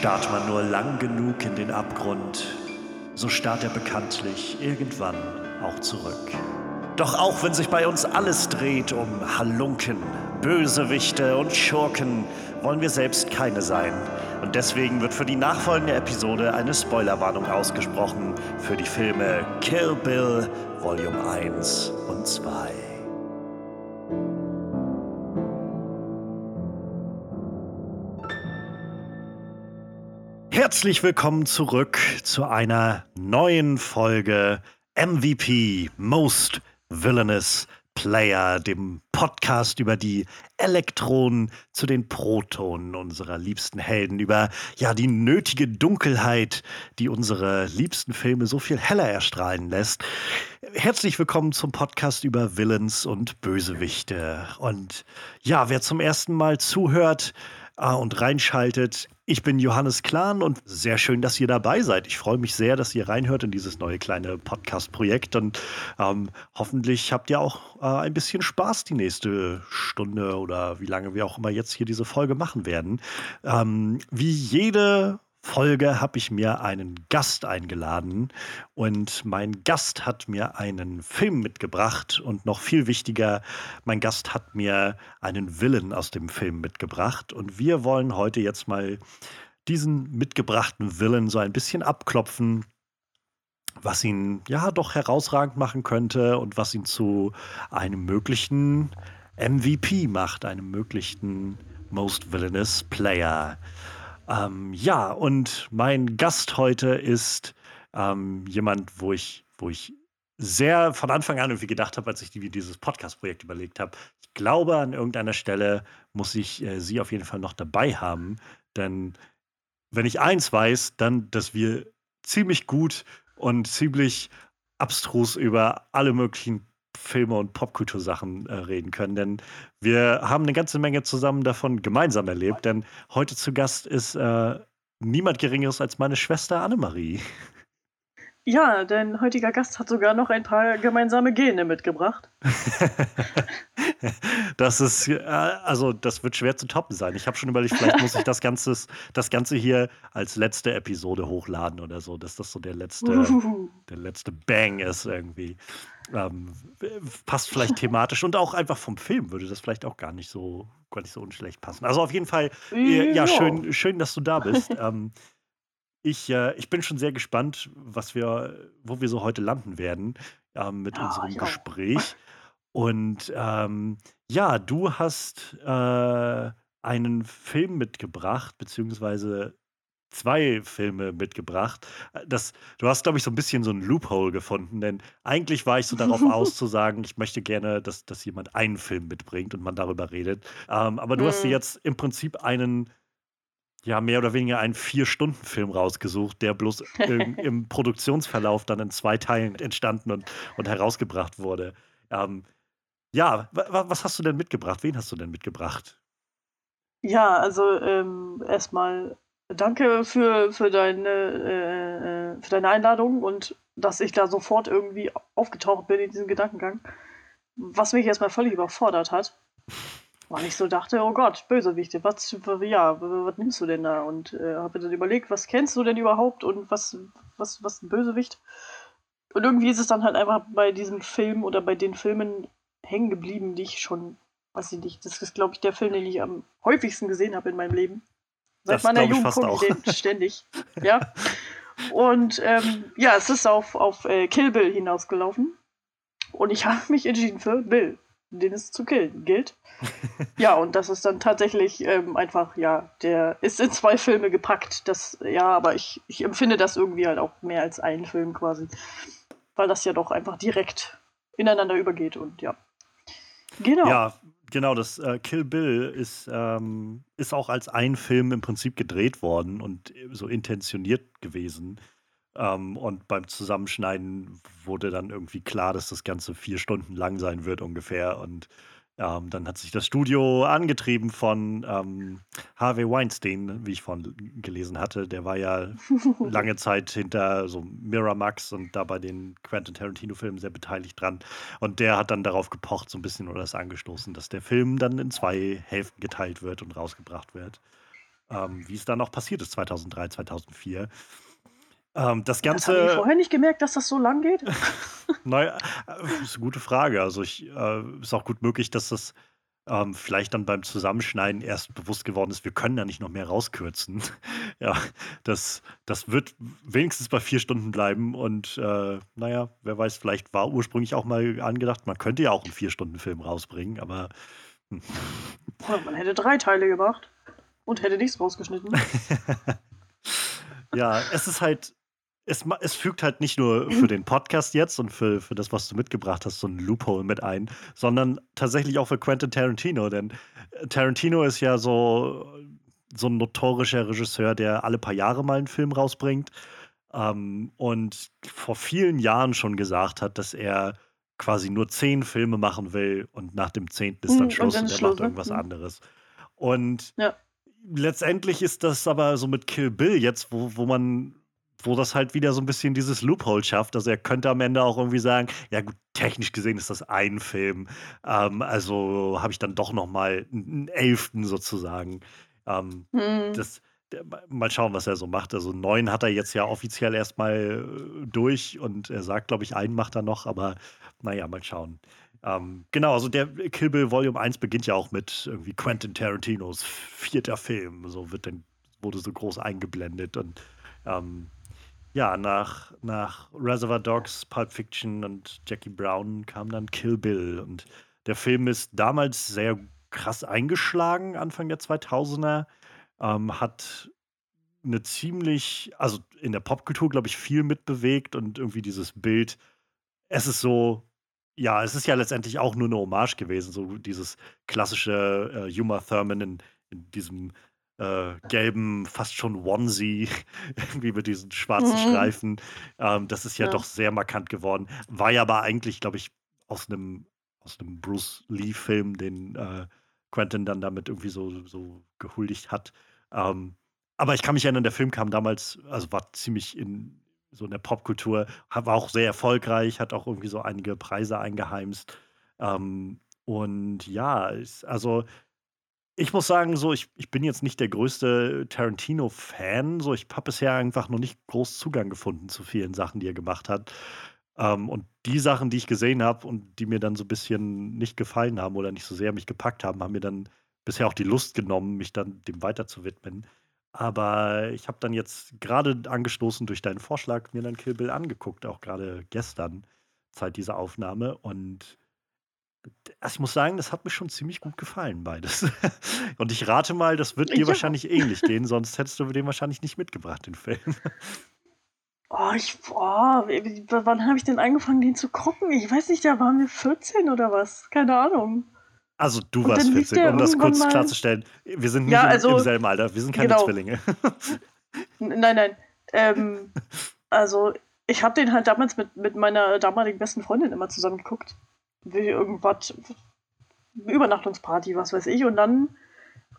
Starrt man nur lang genug in den Abgrund, so starrt er bekanntlich irgendwann auch zurück. Doch auch wenn sich bei uns alles dreht um Halunken, Bösewichte und Schurken, wollen wir selbst keine sein. Und deswegen wird für die nachfolgende Episode eine Spoilerwarnung ausgesprochen für die Filme Kill Bill Volume 1 und 2. Herzlich willkommen zurück zu einer neuen Folge MVP Most Villainous Player, dem Podcast über die Elektronen zu den Protonen unserer liebsten Helden, über ja die nötige Dunkelheit, die unsere liebsten Filme so viel heller erstrahlen lässt. Herzlich willkommen zum Podcast über Villains und Bösewichte. Und ja, wer zum ersten Mal zuhört, äh, und reinschaltet. Ich bin Johannes Klahn und sehr schön, dass ihr dabei seid. Ich freue mich sehr, dass ihr reinhört in dieses neue kleine Podcast-Projekt und ähm, hoffentlich habt ihr auch äh, ein bisschen Spaß die nächste Stunde oder wie lange wir auch immer jetzt hier diese Folge machen werden. Ähm, wie jede Folge habe ich mir einen Gast eingeladen und mein Gast hat mir einen Film mitgebracht und noch viel wichtiger, mein Gast hat mir einen Villain aus dem Film mitgebracht und wir wollen heute jetzt mal diesen mitgebrachten Villain so ein bisschen abklopfen, was ihn ja doch herausragend machen könnte und was ihn zu einem möglichen MVP macht, einem möglichen Most Villainous Player. Ähm, ja, und mein Gast heute ist ähm, jemand, wo ich, wo ich sehr von Anfang an irgendwie gedacht habe, als ich die, dieses Podcast-Projekt überlegt habe. Ich glaube, an irgendeiner Stelle muss ich äh, sie auf jeden Fall noch dabei haben. Denn wenn ich eins weiß, dann, dass wir ziemlich gut und ziemlich abstrus über alle möglichen Filme und Popkultursachen äh, reden können, denn wir haben eine ganze Menge zusammen davon gemeinsam erlebt, denn heute zu Gast ist äh, niemand Geringeres als meine Schwester Annemarie. Ja, dein heutiger Gast hat sogar noch ein paar gemeinsame Gene mitgebracht. das ist, äh, also das wird schwer zu toppen sein. Ich habe schon überlegt, vielleicht muss ich das Ganze, das Ganze hier als letzte Episode hochladen oder so, dass das so der letzte, der letzte Bang ist irgendwie. Ähm, passt vielleicht thematisch und auch einfach vom Film würde das vielleicht auch gar nicht so, gar nicht so unschlecht passen. Also auf jeden Fall, äh, ja, schön, schön, dass du da bist. ähm, ich, äh, ich bin schon sehr gespannt, was wir, wo wir so heute landen werden äh, mit ja, unserem Gespräch. Und ähm, ja, du hast äh, einen Film mitgebracht, beziehungsweise zwei Filme mitgebracht. Das, du hast, glaube ich, so ein bisschen so ein Loophole gefunden, denn eigentlich war ich so darauf aus zu sagen, ich möchte gerne, dass, dass jemand einen Film mitbringt und man darüber redet. Ähm, aber du hast dir mhm. jetzt im Prinzip einen ja, mehr oder weniger einen Vier-Stunden-Film rausgesucht, der bloß im, im, Produktionsverlauf dann in zwei Teilen entstanden und, und herausgebracht wurde. Ähm, ja, was hast du denn mitgebracht? Wen hast du denn mitgebracht? Ja, also ähm, erstmal danke für, für, deine, äh, äh, für deine Einladung und dass ich da sofort irgendwie aufgetaucht bin in diesem Gedankengang. Was mich erstmal völlig überfordert hat. Weil ich so dachte, oh Gott, Bösewichte, was, ja, was nimmst du denn da? Und äh, habe dann überlegt, was kennst du denn überhaupt und was, was, was ein Bösewicht? Und irgendwie ist es dann halt einfach bei diesem Film oder bei den Filmen hängen geblieben, die ich schon, weiß ich nicht, das ist, glaube ich, der Film, den ich am häufigsten gesehen habe in meinem Leben. Seit das meiner Jugend gucke ich den ständig. ja. Und ähm, ja, es ist auf, auf äh, Kill Bill hinausgelaufen. Und ich habe mich entschieden für Bill den es zu killen gilt. ja, und das ist dann tatsächlich ähm, einfach, ja, der ist in zwei Filme gepackt. Das, ja, aber ich, ich empfinde das irgendwie halt auch mehr als einen Film quasi. Weil das ja doch einfach direkt ineinander übergeht und ja. Genau. Ja, genau, das äh, Kill Bill ist, ähm, ist auch als ein Film im Prinzip gedreht worden und so intentioniert gewesen. Ähm, und beim Zusammenschneiden wurde dann irgendwie klar, dass das Ganze vier Stunden lang sein wird ungefähr. Und ähm, dann hat sich das Studio angetrieben von ähm, Harvey Weinstein, wie ich vorhin gelesen hatte. Der war ja lange Zeit hinter so Miramax und da bei den Quentin Tarantino-Filmen sehr beteiligt dran. Und der hat dann darauf gepocht, so ein bisschen oder das angestoßen, dass der Film dann in zwei Hälften geteilt wird und rausgebracht wird. ähm, wie es dann auch passiert ist 2003, 2004. Ähm, das Das habe ich Ganze, vorher nicht gemerkt, dass das so lang geht. naja, äh, ist eine gute Frage. Also ich, äh, ist auch gut möglich, dass das ähm, vielleicht dann beim Zusammenschneiden erst bewusst geworden ist, wir können da nicht noch mehr rauskürzen. ja, das, das wird wenigstens bei vier Stunden bleiben und äh, naja, wer weiß, vielleicht war ursprünglich auch mal angedacht, man könnte ja auch einen Vier-Stunden-Film rausbringen, aber hm. Oder man hätte drei Teile gemacht und hätte nichts rausgeschnitten. ja, es ist halt, es, es fügt halt nicht nur für den Podcast jetzt und für, für das, was du mitgebracht hast, so ein Loophole mit ein, sondern tatsächlich auch für Quentin Tarantino. Denn äh, Tarantino ist ja so, so ein notorischer Regisseur, der alle paar Jahre mal einen Film rausbringt ähm, und vor vielen Jahren schon gesagt hat, dass er quasi nur zehn Filme machen will und nach dem zehnten ist dann und Schluss dann und er Schluss, macht ne? irgendwas Hm. anderes. Und Ja. letztendlich ist das aber so mit Kill Bill jetzt, wo, wo man, wo das halt wieder so ein bisschen dieses Loophole schafft. Also er könnte am Ende auch irgendwie sagen, ja gut, technisch gesehen ist das ein Film. Ähm, also habe ich dann doch noch mal einen elften sozusagen. Ähm, Hm. das, mal schauen, was er so macht. Also neun hat er jetzt ja offiziell erstmal äh, durch und er sagt, glaube ich, einen macht er noch, aber naja, mal schauen. Ähm, genau, also der Kill Bill Volume 1 beginnt ja auch mit irgendwie Quentin Tarantinos vierter Film. So wird dann, wurde so groß eingeblendet und ähm, ja, nach, nach Reservoir Dogs, Pulp Fiction und Jackie Brown kam dann Kill Bill. Und der Film ist damals sehr krass eingeschlagen, Anfang der 2000er. Ähm, hat eine ziemlich, also in der Popkultur, glaube ich, viel mitbewegt und irgendwie dieses Bild. Es ist so, ja, es ist ja letztendlich auch nur eine Hommage gewesen, so dieses klassische äh, Uma Thurman in, in diesem äh, gelben, fast schon Onesie, irgendwie mit diesen schwarzen Mhm. Streifen. Ähm, das ist ja, Ja. doch sehr markant geworden. War ja aber eigentlich, glaube ich, aus einem aus einem Bruce Lee-Film, den äh, Quentin dann damit irgendwie so, so gehuldigt hat. Ähm, aber ich kann mich erinnern, der Film kam damals, also war ziemlich in so in der Popkultur, war auch sehr erfolgreich, hat auch irgendwie so einige Preise eingeheimst. Ähm, und ja, ist, also ich muss sagen, so, ich, ich bin jetzt nicht der größte Tarantino-Fan. So, ich habe bisher einfach noch nicht groß Zugang gefunden zu vielen Sachen, die er gemacht hat. Ähm, und die Sachen, die ich gesehen habe und die mir dann so ein bisschen nicht gefallen haben oder nicht so sehr mich gepackt haben, haben mir dann bisher auch die Lust genommen, mich dann dem weiter zu widmen. Aber ich habe dann jetzt gerade angestoßen durch deinen Vorschlag mir dann Kill Bill angeguckt, auch gerade gestern, Zeit dieser Aufnahme. Und also ich muss sagen, das hat mir schon ziemlich gut gefallen, beides. Und ich rate mal, das wird dir Ja. wahrscheinlich ähnlich gehen, sonst hättest du den wahrscheinlich nicht mitgebracht, den Film. Oh, ich, oh, wann habe ich denn angefangen, den zu gucken? Ich weiß nicht, da waren wir 14 oder was? Keine Ahnung. Also du warst dann lief 14, der um das kurz klarzustellen. Wir sind nicht Ja, im, also- im selben Alter, wir sind keine Genau. Zwillinge. Nein, nein. Ähm, also, ich habe den halt damals mit, mit meiner damaligen besten Freundin immer zusammen geguckt. Wie irgendwas, Übernachtungsparty, was weiß ich. Und dann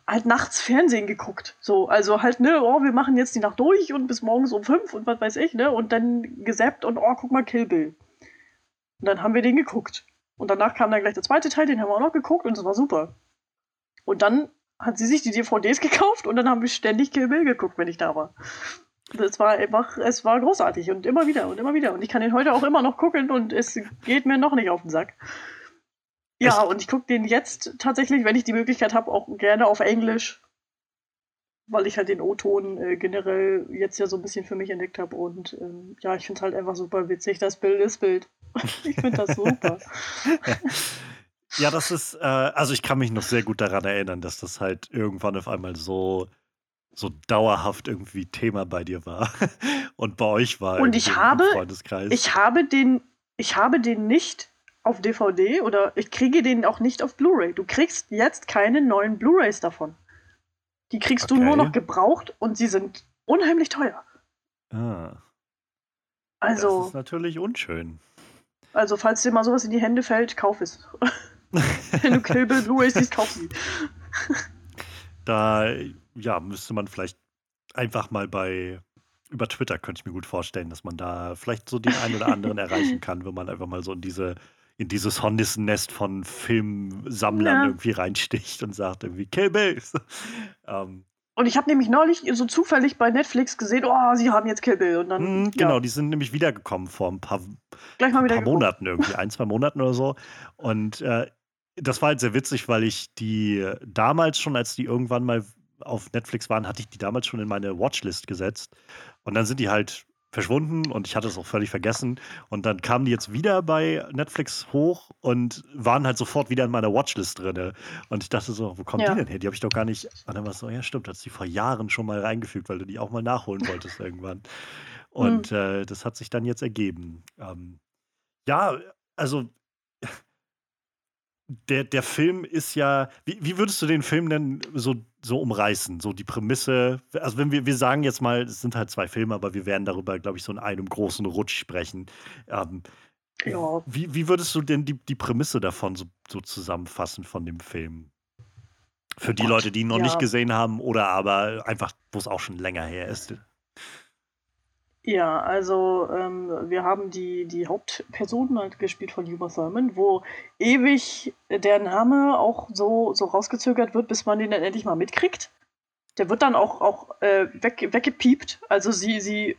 halt nachts Fernsehen geguckt. So, also halt, ne, oh, wir machen jetzt die Nacht durch und bis morgens um fünf und was weiß ich, ne? Und dann gesappt und oh, guck mal, Kill Bill. Und dann haben wir den geguckt. Und danach kam dann gleich der zweite Teil, den haben wir auch noch geguckt und es war super. Und dann hat sie sich die DVDs gekauft und dann haben wir ständig Kill Bill geguckt, wenn ich da war. Das war einfach, es war großartig und immer wieder und immer wieder. Und ich kann den heute auch immer noch gucken und es geht mir noch nicht auf den Sack. Ja, und ich gucke den jetzt tatsächlich, wenn ich die Möglichkeit habe, auch gerne auf Englisch, weil ich halt den O-Ton äh, generell jetzt ja so ein bisschen für mich entdeckt habe. Und ähm, ja, ich finde es halt einfach super witzig. Das Bild ist Bild. ich finde das super. Ja, das ist, äh, also ich kann mich noch sehr gut daran erinnern, dass das halt irgendwann auf einmal so, so dauerhaft irgendwie Thema bei dir war und bei euch war. Und ich habe- Freundeskreis. Ich habe den, ich habe den nicht auf DVD oder ich kriege den auch nicht auf Blu-ray. Du kriegst jetzt keine neuen Blu-rays davon. Die kriegst du nur Okay. noch gebraucht und sie sind unheimlich teuer. ah, das Also, ist natürlich unschön. also falls dir mal sowas in die Hände fällt, kauf es. Wenn du Kill Bill Blu-rays siehst, kauf sie. Da, ja, müsste man vielleicht einfach mal bei, über Twitter könnte ich mir gut vorstellen, dass man da vielleicht so den einen oder anderen erreichen kann, wenn man einfach mal so in diese, in dieses Hornissennest von Filmsammlern Ja. irgendwie reinsticht und sagt irgendwie Kill Bill. ähm, Und ich habe nämlich neulich so zufällig bei Netflix gesehen, oh, sie haben jetzt Kill Bill. Und dann, mhm, genau, ja. die sind nämlich wiedergekommen vor ein paar, Gleich mal wieder paar Monaten irgendwie, ein, zwei Monaten oder so. Und äh, das war halt sehr witzig, weil ich die damals schon, als die irgendwann mal auf Netflix waren, hatte ich die damals schon in meine Watchlist gesetzt. Und dann sind die halt verschwunden und ich hatte es auch völlig vergessen. Und dann kamen die jetzt wieder bei Netflix hoch und waren halt sofort wieder in meiner Watchlist drin. Und ich dachte so, wo kommen ja. die denn her? Die habe ich doch gar nicht. Und dann war es so, ja, stimmt, hast die vor Jahren schon mal reingefügt, weil du die auch mal nachholen wolltest irgendwann. Und mhm. äh, das hat sich dann jetzt ergeben. Ähm, ja, also der, der Film ist ja, wie, wie würdest du den Film denn so, so umreißen? So die Prämisse, also wenn wir, wir sagen jetzt mal, es sind halt zwei Filme, aber wir werden darüber, glaube ich, so in einem großen Rutsch sprechen. Ähm, ja. wie, wie würdest du denn die, die Prämisse davon so, so zusammenfassen von dem Film? Für die Leute, die ihn noch ja. nicht gesehen haben oder aber einfach, wo es auch schon länger her ist. Ja, also ähm, wir haben die, die Hauptperson halt gespielt von Uma Thurman, wo ewig der Name auch so, so rausgezögert wird, bis man den dann endlich mal mitkriegt. Der wird dann auch, auch äh, weg, weggepiept. Also sie, sie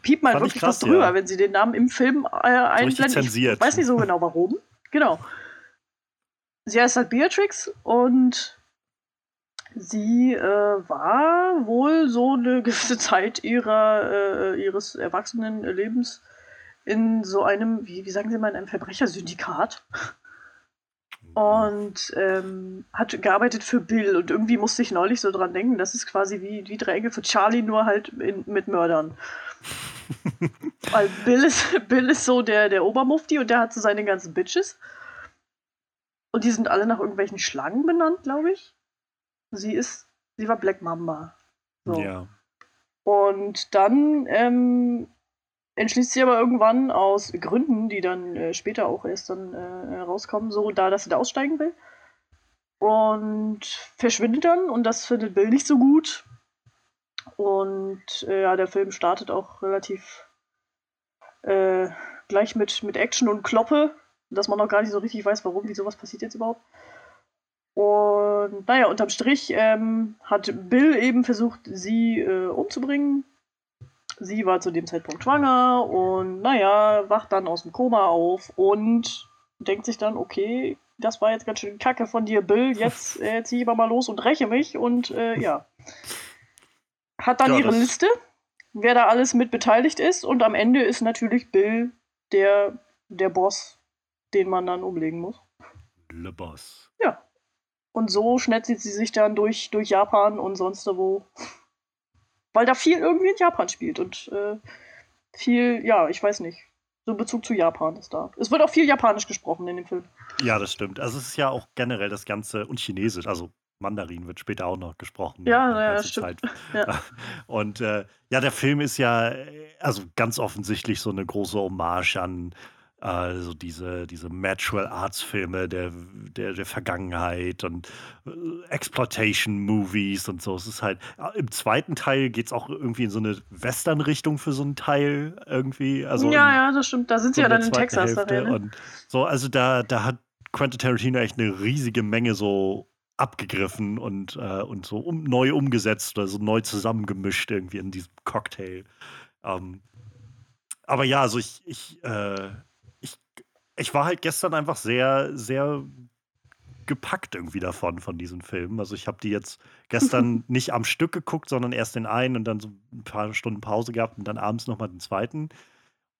piept mal wirklich krass, was drüber, ja. wenn sie den Namen im Film äh, einblendet. Ich weiß nicht so genau warum. Genau. Sie heißt halt Beatrix und Sie äh, war wohl so eine gewisse Zeit ihrer, äh, ihres Erwachsenenlebens in so einem, wie, wie sagen Sie mal, in einem Verbrechersyndikat. Und ähm, hat gearbeitet für Bill. Und irgendwie musste ich neulich so dran denken, das ist quasi wie, wie drei Engel für Charlie, nur halt in, mit Mördern. Weil Bill ist, Bill ist so der, der Obermufti und der hat so seine ganzen Bitches. Und die sind alle nach irgendwelchen Schlangen benannt, glaube ich sie ist, sie war Black Mamba. So. Ja. Und dann ähm, entschließt sie aber irgendwann aus Gründen, die dann äh, später auch erst dann äh, rauskommen, so da, dass sie da aussteigen will. Und verschwindet dann und das findet Bill nicht so gut. Und äh, ja, der Film startet auch relativ äh, gleich mit, mit Action und Kloppe, dass man noch gar nicht so richtig weiß, warum, wie sowas passiert jetzt überhaupt. Und naja, unterm Strich ähm, hat Bill eben versucht, sie äh, umzubringen. Sie war zu dem Zeitpunkt schwanger und naja, wacht dann aus dem Koma auf und denkt sich dann, okay, das war jetzt ganz schön kacke von dir, Bill, jetzt äh, ziehe ich aber mal los und räche mich und äh, ja. Hat dann ja, ihre Liste, wer da alles mit beteiligt ist und am Ende ist natürlich Bill der, der Boss, den man dann umlegen muss. Le Boss. Ja. Und so schnetzelt sie sich dann durch, durch Japan und sonst wo. Weil da viel irgendwie in Japan spielt und äh, viel, ja, ich weiß nicht. So Bezug zu Japan ist da. Es wird auch viel Japanisch gesprochen in dem Film. Ja, das stimmt. Also es ist ja auch generell das Ganze und Chinesisch, also Mandarin wird später auch noch gesprochen. Ja, ja, stimmt. Ja. Und äh, ja, der Film ist ja also ganz offensichtlich so eine große Hommage an also diese, diese Natural Arts Filme der, der, der Vergangenheit und äh, Exploitation Movies und so. Es ist halt, äh, im zweiten Teil geht es auch irgendwie in so eine Western-Richtung für so einen Teil irgendwie. Also ja, ja, das stimmt. Da sind sie ja dann in Texas. Hälfte. Ne? und so, also da, da hat Quentin Tarantino echt eine riesige Menge so abgegriffen und, äh, und so um, neu umgesetzt oder so neu zusammengemischt irgendwie in diesem Cocktail. Ähm, aber ja, also ich, ich äh, ich war halt gestern einfach sehr, sehr gepackt irgendwie davon, von diesen Filmen. Also ich habe die jetzt gestern nicht am Stück geguckt, sondern erst den einen und dann so ein paar Stunden Pause gehabt und dann abends nochmal den zweiten.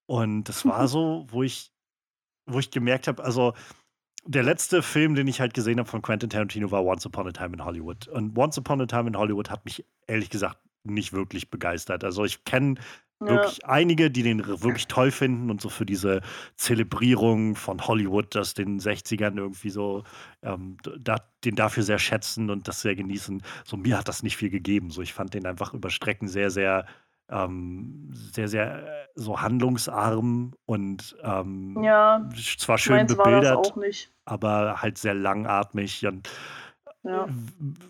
Und das war so, wo ich, wo ich gemerkt habe, also der letzte Film, den ich halt gesehen habe von Quentin Tarantino, war Once Upon a Time in Hollywood. Und Once Upon a Time in Hollywood hat mich ehrlich gesagt nicht wirklich begeistert. Also ich kenne Wirklich ja. einige, die den wirklich toll finden und so für diese Zelebrierung von Hollywood, das den 60ern irgendwie so, ähm, da, den dafür sehr schätzen und das sehr genießen. So mir hat das nicht viel gegeben. So ich fand den einfach über Strecken sehr, sehr, ähm, sehr, sehr äh, so handlungsarm und ähm, ja, zwar schön bebildert, aber halt sehr langatmig und ja.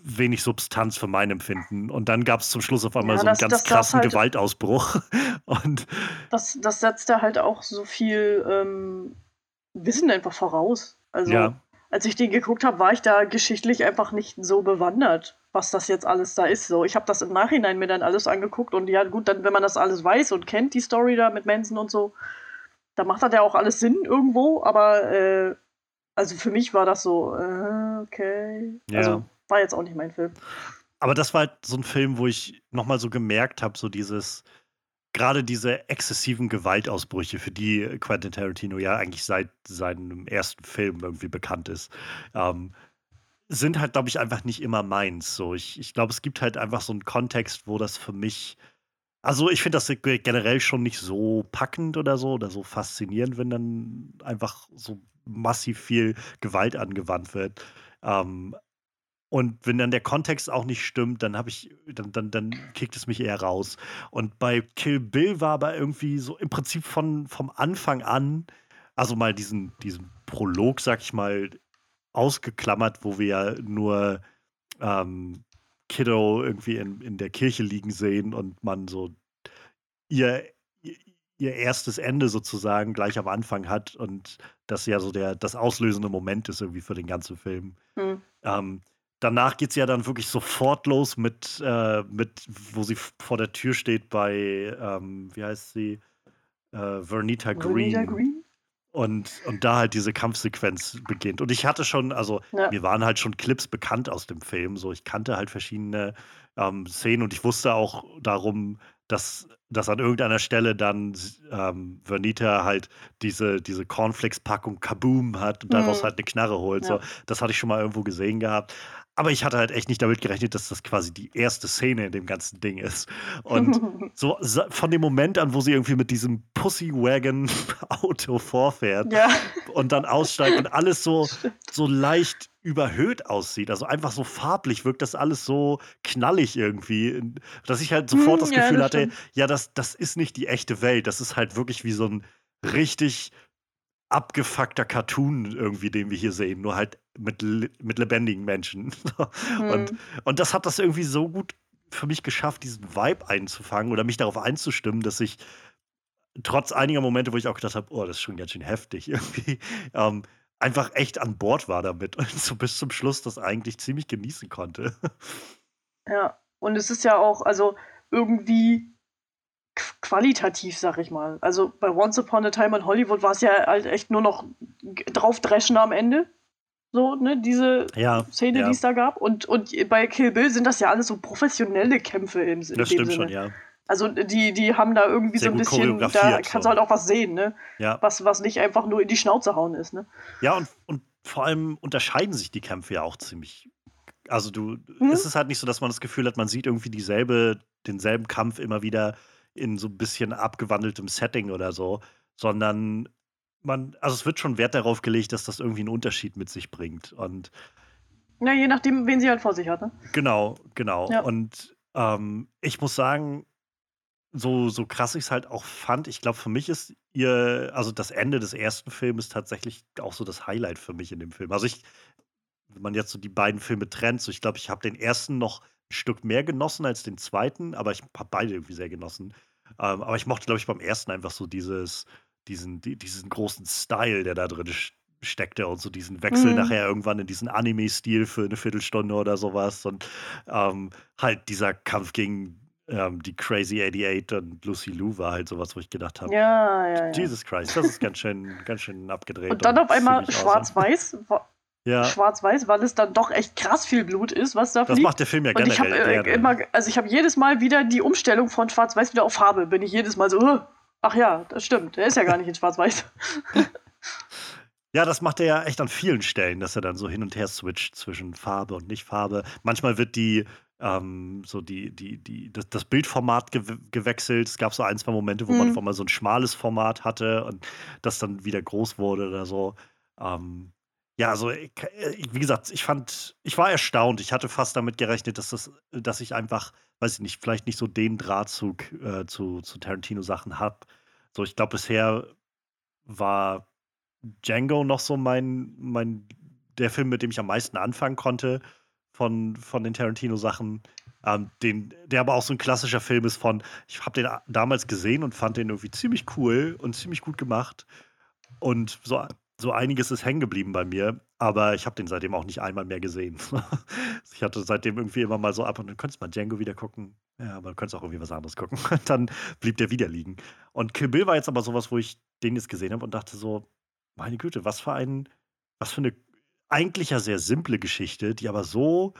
wenig Substanz für mein Empfinden. Und dann gab es zum Schluss auf einmal ja, so einen ganz krassen halt, Gewaltausbruch. Und das, das setzt ja halt auch so viel ähm, Wissen einfach voraus. Also ja. als ich den geguckt habe, war ich da geschichtlich einfach nicht so bewandert, was das jetzt alles da ist. So, ich habe das im Nachhinein mir dann alles angeguckt und ja, gut, dann, wenn man das alles weiß und kennt, die Story da mit Manson und so, da macht das ja auch alles Sinn irgendwo, aber äh, also für mich war das so, äh, okay. Ja. Also war jetzt auch nicht mein Film. Aber das war halt so ein Film, wo ich nochmal so gemerkt habe, so dieses, gerade diese exzessiven Gewaltausbrüche, für die Quentin Tarantino ja eigentlich seit seinem ersten Film irgendwie bekannt ist, ähm, sind halt, glaube ich, einfach nicht immer meins. So, ich, ich glaube, es gibt halt einfach so einen Kontext, wo das für mich. Also, ich finde das generell schon nicht so packend oder so oder so faszinierend, wenn dann einfach so massiv viel Gewalt angewandt wird. Ähm, und wenn dann der Kontext auch nicht stimmt, dann habe ich, dann, dann, dann kickt es mich eher raus. Und bei Kill Bill war aber irgendwie so im Prinzip von, vom Anfang an, also mal diesen, diesen Prolog, sag ich mal, ausgeklammert, wo wir ja nur ähm, Kiddo irgendwie in, in der Kirche liegen sehen und man so ihr, ihr erstes Ende sozusagen gleich am Anfang hat und das ja so der, das auslösende Moment ist irgendwie für den ganzen Film. Hm. Ähm, danach geht es ja dann wirklich sofort los mit, äh, mit, wo sie vor der Tür steht bei, ähm, wie heißt sie? Äh, Vernita Green. Vernita Green? Und, und da halt diese Kampfsequenz beginnt. Und ich hatte schon, also Ja. mir waren halt schon Clips bekannt aus dem Film. So, ich kannte halt verschiedene ähm, Szenen und ich wusste auch darum, dass, dass an irgendeiner Stelle dann ähm, Vernita halt diese, diese Cornflakes-Packung Kaboom hat und daraus Mhm. halt eine Knarre holt. So, Ja. das hatte ich schon mal irgendwo gesehen gehabt. Aber ich hatte halt echt nicht damit gerechnet, dass das quasi die erste Szene in dem ganzen Ding ist. Und so von dem Moment an, wo sie irgendwie mit diesem Pussy-Wagon-Auto vorfährt ja. und dann aussteigt und alles so, so leicht überhöht aussieht. Also einfach so farblich wirkt das alles so knallig irgendwie, dass ich halt sofort Hm, das ja, Gefühl das hatte, stimmt. ja, das, das ist nicht die echte Welt. Das ist halt wirklich wie so ein richtig abgefuckter Cartoon irgendwie, den wir hier sehen, nur halt mit, mit lebendigen Menschen. Und, Hm. und das hat das irgendwie so gut für mich geschafft, diesen Vibe einzufangen oder mich darauf einzustimmen, dass ich trotz einiger Momente, wo ich auch gedacht habe, oh, das ist schon ganz schön heftig irgendwie, ähm, einfach echt an Bord war damit und so bis zum Schluss das eigentlich ziemlich genießen konnte. Ja, und es ist ja auch, also irgendwie qualitativ, sag ich mal. Also bei Once Upon a Time in Hollywood war es ja halt echt nur noch draufdreschen am Ende. So, ne, diese Ja, Szene, ja. die es da gab. Und, und bei Kill Bill sind das ja alles so professionelle Kämpfe im, in das stimmt Sinne. schon, ja. Also die, die haben da irgendwie Sehr so ein bisschen, da kannst so. du halt auch was sehen, ne? Ja, Was, was nicht einfach nur in die Schnauze hauen ist, ne? ja und, und vor allem unterscheiden sich die Kämpfe ja auch ziemlich. Also du, Mhm. es ist halt nicht so, dass man das Gefühl hat, man sieht irgendwie dieselbe, denselben Kampf immer wieder in so ein bisschen abgewandeltem Setting oder so, sondern man, also es wird schon Wert darauf gelegt, dass das irgendwie einen Unterschied mit sich bringt. Und Ja, je nachdem, wen sie halt vor sich hat, ne? Genau, genau. Ja. Und ähm, ich muss sagen, so, so krass ich es halt auch fand, ich glaube, für mich ist ihr, also das Ende des ersten Films tatsächlich auch so das Highlight für mich in dem Film. Also ich, wenn man jetzt so die beiden Filme trennt, so ich glaube, ich habe den ersten noch Stück mehr genossen als den zweiten, aber ich habe beide irgendwie sehr genossen. Ähm, aber ich mochte, glaube ich, beim ersten einfach so dieses, diesen, die, diesen großen Style, der da drin st- steckte und so diesen Wechsel Mhm. nachher irgendwann in diesen Anime-Stil für eine Viertelstunde oder sowas und ähm, halt dieser Kampf gegen ähm, die Crazy 88 und Lucy Lou war halt sowas, wo ich gedacht habe, Ja, ja, ja. Jesus Christ, das ist ganz schön, ganz schön abgedreht. Und dann auf einmal ziemlich awesome. Ja, schwarz-weiß, weil es dann doch echt krass viel Blut ist, was da das fliegt. macht der Film ja Und ich habe generell äh, gerne. immer, also ich habe jedes Mal wieder die Umstellung von Schwarz-Weiß wieder auf Farbe. Bin ich jedes Mal so, "Huh, ach ja, das stimmt, der ist ja gar nicht in Schwarz-Weiß. Ja, das macht er ja echt an vielen Stellen, dass er dann so hin und her switcht zwischen Farbe und Nicht-Farbe. Manchmal wird die, ähm, so die, die, die, das, das Bildformat gew gewechselt. Es gab so ein, zwei Momente, wo man Mhm. auf einmal so ein schmales Format hatte und das dann wieder groß wurde oder so. Ähm, ja, also ich, ich- wie gesagt, ich fand, ich war erstaunt. Ich hatte fast damit gerechnet, dass das, dass ich einfach, weiß ich nicht, vielleicht nicht so den Drahtzug äh, zu, zu Tarantino-Sachen habe. So, ich glaube, bisher war Django noch so mein, mein, der Film, mit dem ich am meisten anfangen konnte von, von den Tarantino-Sachen. Ähm, den, der aber auch so ein klassischer Film ist von, ich habe den damals gesehen und fand den irgendwie ziemlich cool und ziemlich gut gemacht. Und so so einiges ist hängen geblieben bei mir, aber ich habe den seitdem auch nicht einmal mehr gesehen. ich hatte seitdem irgendwie immer mal so ab und dann könntest mal Django wieder gucken. Ja, aber du könntest auch irgendwie was anderes gucken. dann blieb der wieder liegen. Und Kill Bill war jetzt aber sowas, wo ich den jetzt gesehen habe und dachte so, meine Güte, was für ein, was für eine eigentlich ja sehr simple Geschichte, die aber so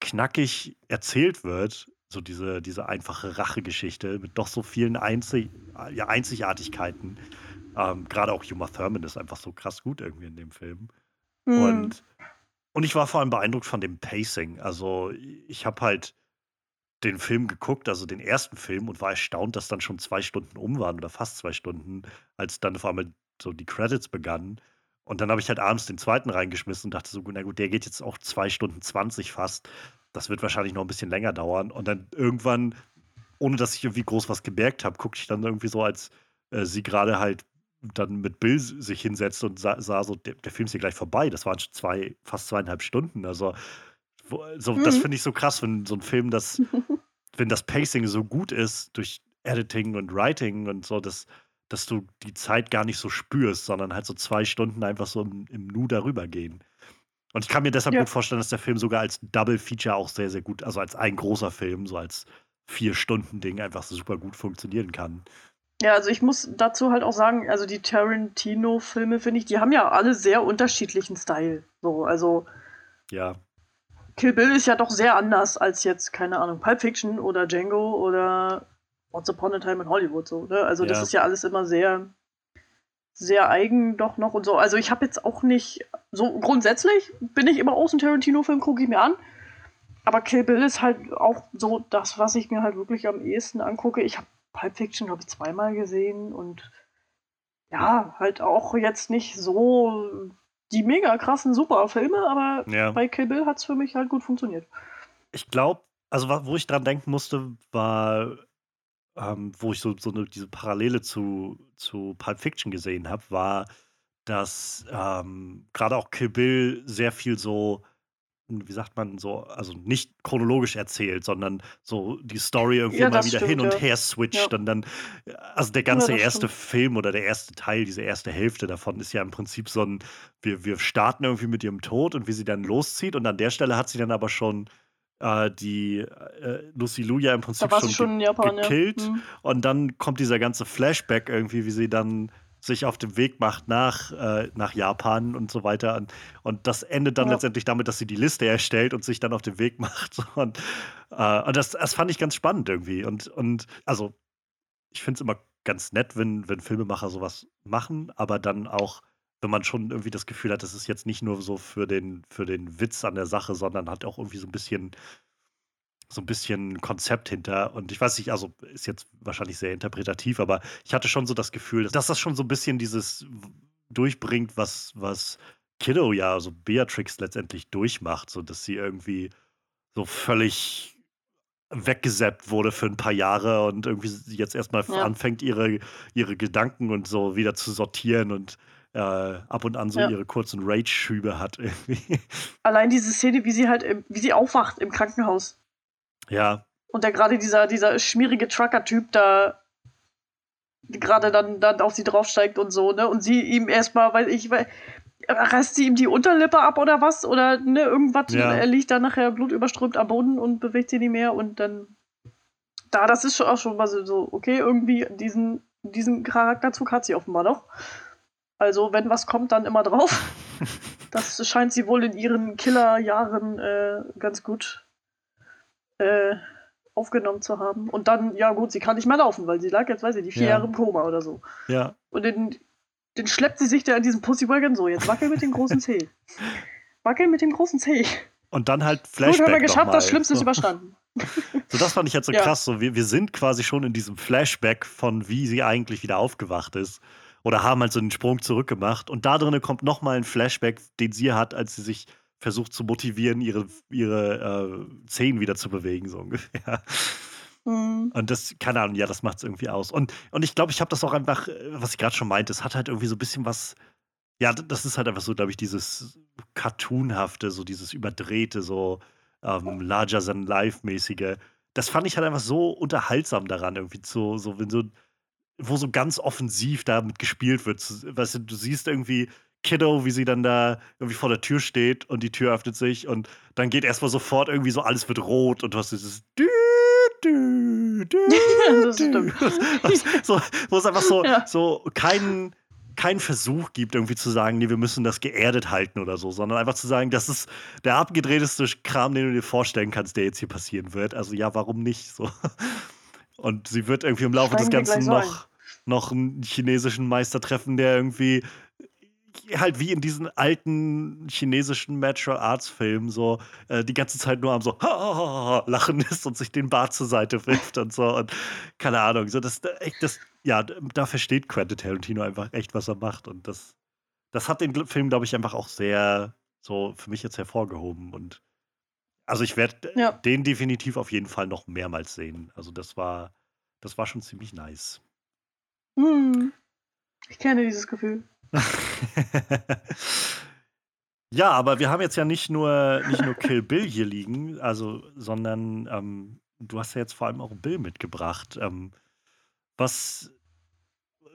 knackig erzählt wird, so diese, diese einfache Rachegeschichte mit doch so vielen Einzig, ja, Einzigartigkeiten. Ähm, Gerade auch Uma Thurman ist einfach so krass gut irgendwie in dem Film. Mhm. Und, und ich war vor allem beeindruckt von dem Pacing. Also ich habe halt den Film geguckt, also den ersten Film, und war erstaunt, dass dann schon zwei Stunden um waren oder fast zwei Stunden, als dann vor allem so die Credits begannen. Und dann habe ich halt abends den zweiten reingeschmissen und dachte so, na gut, der geht jetzt auch zwei Stunden 20 fast. Das wird wahrscheinlich noch ein bisschen länger dauern. Und dann irgendwann, ohne dass ich irgendwie groß was gemerkt habe, guckte ich dann irgendwie so, als äh, sie gerade halt dann mit Bill sich hinsetzt und sah, sah so, der, der, Film ist hier gleich vorbei. Das waren schon zwei, fast zweieinhalb Stunden. Also, wo, so, mhm. das finde ich so krass, wenn so ein Film, das, wenn das Pacing so gut ist durch Editing und Writing und so, dass, dass du die Zeit gar nicht so spürst, sondern halt so zwei Stunden einfach so im, im Nu darüber gehen. Und ich kann mir deshalb ja. gut vorstellen, dass der Film sogar als Double Feature auch sehr, sehr gut, also als ein großer Film, so als Vier-Stunden-Ding einfach super gut funktionieren kann. Ja, also ich muss dazu halt auch sagen, also die Tarantino-Filme, finde ich, die haben ja alle sehr unterschiedlichen Style. So, also. Ja. Kill Bill ist ja doch sehr anders als jetzt, keine Ahnung, Pulp Fiction oder Django oder Once Upon a Time in Hollywood, so, ne? Also, ja. das ist ja alles immer sehr, sehr eigen doch noch und so. Also, ich habe jetzt auch nicht, so grundsätzlich bin ich immer aus dem Tarantino-Film, gucke ich mir an. Aber Kill Bill ist halt auch so das, was ich mir halt wirklich am ehesten angucke. Ich habe Pulp Fiction, glaube ich, zweimal gesehen und ja, halt auch jetzt nicht so die mega krassen Superfilme, aber ja. bei Kill Bill hat es für mich halt gut funktioniert. Ich glaube, also wo ich dran denken musste, war, ähm, wo ich so, so eine, diese Parallele zu, zu Pulp Fiction gesehen habe, war, dass ähm, gerade auch Kill Bill sehr viel so wie sagt man so, also nicht chronologisch erzählt, sondern so die Story irgendwie ja, mal wieder stimmt, hin und ja. her switcht. Ja. Und dann, also der ganze erste stimmt. Film oder der erste Teil, diese erste Hälfte davon ist ja im Prinzip so ein, wir, wir starten irgendwie mit ihrem Tod und wie sie dann loszieht. Und an der Stelle hat sie dann aber schon äh, die äh, Lucy ja im Prinzip schon, schon Japan, gekillt. Mhm. Und dann kommt dieser ganze Flashback irgendwie, wie sie dann sich auf den Weg macht nach, äh, nach Japan und so weiter. Und, und das endet dann ja. letztendlich damit, dass sie die Liste erstellt und sich dann auf den Weg macht. Und, äh, und das, das fand ich ganz spannend irgendwie. Und, und also, ich finde es immer ganz nett, wenn, wenn Filmemacher sowas machen, aber dann auch, wenn man schon irgendwie das Gefühl hat, das ist jetzt nicht nur so für den, für den Witz an der Sache, sondern hat auch irgendwie so ein bisschen so ein bisschen Konzept hinter. Und ich weiß nicht, also ist jetzt wahrscheinlich sehr interpretativ, aber ich hatte schon so das Gefühl, dass das schon so ein bisschen dieses durchbringt, was, was Kiddo ja, also Beatrix letztendlich durchmacht, so dass sie irgendwie so völlig weggesäppt wurde für ein paar Jahre und irgendwie jetzt erstmal ja. anfängt, ihre, ihre Gedanken und so wieder zu sortieren und äh, ab und an so ja. ihre kurzen Rage-Schübe hat irgendwie. Allein diese Szene, wie sie halt, wie sie aufwacht im Krankenhaus. Ja. Und der gerade dieser, dieser schmierige Trucker-Typ da gerade dann, dann auf sie draufsteigt und so, ne? Und sie ihm erstmal, weil ich, weil, reißt sie ihm die Unterlippe ab oder was? Oder ne, irgendwas, ja. er liegt da nachher blutüberströmt am Boden und bewegt sie nicht mehr und dann. Da, das ist schon auch schon mal so, okay, irgendwie diesen, diesen Charakterzug hat sie offenbar noch. Also, wenn was kommt, dann immer drauf. das scheint sie wohl in ihren Killerjahren äh, ganz gut äh, aufgenommen zu haben. Und dann, ja gut, sie kann nicht mehr laufen, weil sie lag jetzt, weiß ich nicht, vier ja. Jahre im Koma oder so. Ja. Und den, den schleppt sie sich da in diesem Pussywagon so, jetzt wackel mit dem großen Zeh. wackel mit dem großen Zeh. Und dann halt Flashback Gut, haben wir geschafft, das Schlimmste so. ist überstanden. So, das fand ich jetzt so ja. krass. So, wir, wir sind quasi schon in diesem Flashback von wie sie eigentlich wieder aufgewacht ist. Oder haben halt so einen Sprung zurückgemacht. Und da drinnen kommt nochmal ein Flashback, den sie hat, als sie sich versucht zu motivieren, ihre, ihre äh, Zehen wieder zu bewegen, so ungefähr. Mhm. Und das, keine Ahnung, ja, das macht es irgendwie aus. Und, und ich glaube, ich habe das auch einfach, äh, was ich gerade schon meinte, es hat halt irgendwie so ein bisschen was, ja, das ist halt einfach so, glaube ich, dieses Cartoonhafte, so dieses Überdrehte, so ähm, larger-than-life-mäßige. Das fand ich halt einfach so unterhaltsam daran, irgendwie so, so, wenn so, wo so ganz offensiv damit gespielt wird. Weißt du, du siehst irgendwie, Kiddo, wie sie dann da irgendwie vor der Tür steht und die Tür öffnet sich und dann geht erstmal sofort irgendwie so, alles wird rot und du hast dieses dü, dü, dü, das stimmt. so, wo es einfach so, Ja. so keinen keinen Versuch gibt, irgendwie zu sagen, nee, wir müssen das geerdet halten oder so, sondern einfach zu sagen, das ist der abgedrehteste Kram, den du dir vorstellen kannst, der jetzt hier passieren wird. Also ja, warum nicht? So. Und sie wird irgendwie im Laufe des Steigen wir Ganzen noch, noch einen chinesischen Meister treffen, der irgendwie halt wie in diesen alten chinesischen Martial Arts Filmen so äh, die ganze Zeit nur am so lachen ist und sich den Bart zur Seite wirft und so und keine Ahnung so das echt das ja da versteht Quentin Tarantino einfach echt was er macht und das das hat den Film glaube ich einfach auch sehr so für mich jetzt hervorgehoben und also ich werde Ja. den definitiv auf jeden Fall noch mehrmals sehen also das war das war schon ziemlich nice Hm. Ich kenne dieses Gefühl. Ja, aber wir haben jetzt ja nicht nur, nicht nur Kill Bill hier liegen, also, sondern ähm, du hast ja jetzt vor allem auch Bill mitgebracht. Ähm, was,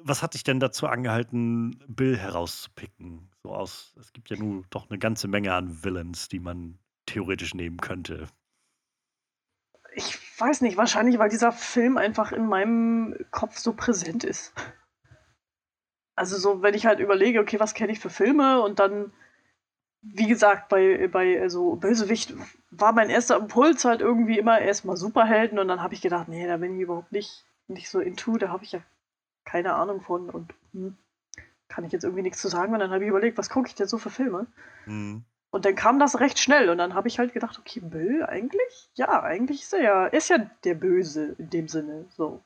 was hat dich denn dazu angehalten, Bill herauszupicken? So aus, es gibt ja nun doch eine ganze Menge an Villains, die man theoretisch nehmen könnte. Ich weiß nicht, wahrscheinlich, weil dieser Film einfach in meinem Kopf so präsent ist. Also so, wenn ich halt überlege, okay, was kenne ich für Filme und dann, wie gesagt, bei, bei also Bösewicht war mein erster Impuls halt irgendwie immer erstmal Superhelden und dann habe ich gedacht, nee, da bin ich überhaupt nicht, nicht so into, da habe ich ja keine Ahnung von und hm, kann ich jetzt irgendwie nichts zu sagen und dann habe ich überlegt, was gucke ich denn so für Filme? Hm. Und dann kam das recht schnell und dann habe ich halt gedacht, okay, Bill, eigentlich? Ja, eigentlich ist er ja, ist ja der Böse in dem Sinne, so.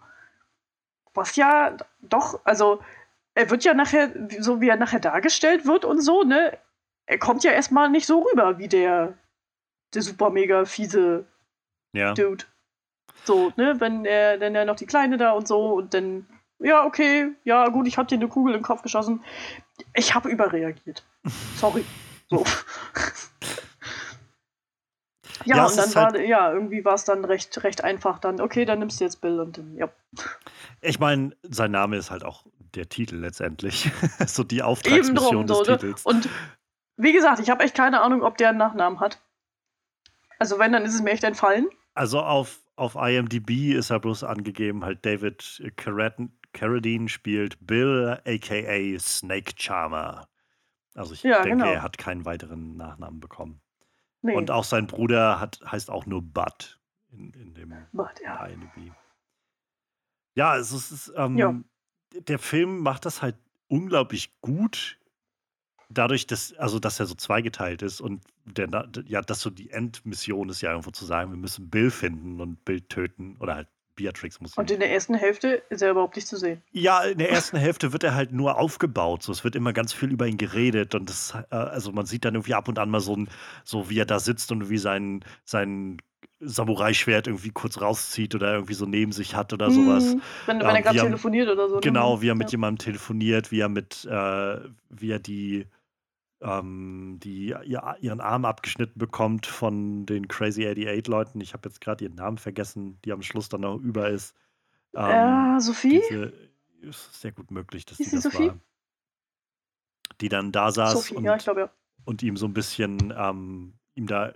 Was ja doch, also er wird ja nachher, so wie er nachher dargestellt wird und so, ne, er kommt ja erstmal nicht so rüber wie der, der super mega fiese Ja. Dude. So, ne, wenn er, wenn er noch die Kleine da und so und dann, ja, okay, ja, gut, ich hab dir eine Kugel im Kopf geschossen. Ich habe überreagiert. Sorry. So. ja, Ja, und dann ist war, halt- ja, irgendwie war es dann recht, recht einfach dann, okay, dann nimmst du jetzt Bill und dann, ja. Ich meine, sein Name ist halt auch der Titel letztendlich. so die Eben Auftragsmission drum, des so? Titels. Und wie gesagt, ich habe echt keine Ahnung, ob der einen Nachnamen hat. Also wenn, dann ist es mir echt entfallen. Also auf, auf IMDb ist er bloß angegeben, halt David Carradine, spielt Bill, aka Snake Charmer. Also ich Ja, denke, genau. er hat keinen weiteren Nachnamen bekommen. Nee, Und auch sein Bruder hat, heißt auch nur Bud in, in dem but, ja. IMDb. Ja, es ist, es ist ähm, Ja. der Film macht das halt unglaublich gut, dadurch, dass, also dass er so zweigeteilt ist und der, ja, dass so die Endmission ist ja irgendwo zu sagen, wir müssen Bill finden und Bill töten oder halt Beatrix muss Und in der ersten Hälfte ist er überhaupt nicht zu sehen. ja, in der ersten Hälfte wird er halt nur aufgebaut. So, es wird immer ganz viel über ihn geredet und das, äh, also man sieht dann irgendwie ab und an mal so, so wie er da sitzt und wie sein, sein Samurai-Schwert irgendwie kurz rauszieht oder irgendwie so neben sich hat oder sowas. Mhm. Wenn, wenn Ähm, er gerade er- telefoniert oder so. ne? Genau, wie er mit ja. jemandem telefoniert, wie er mit, äh, wie er die, ähm, die ihr, ihren Arm abgeschnitten bekommt von den Crazy 88 Leuten. Ich habe jetzt gerade ihren Namen vergessen, die am Schluss dann noch über ist. Ähm, Ja, Sophie? diese, ist sehr gut möglich, dass Hieß die das Sophie? war. Die dann da saß Sophie, und, ja, ich glaube ja. und ihm so ein bisschen ähm, ihm da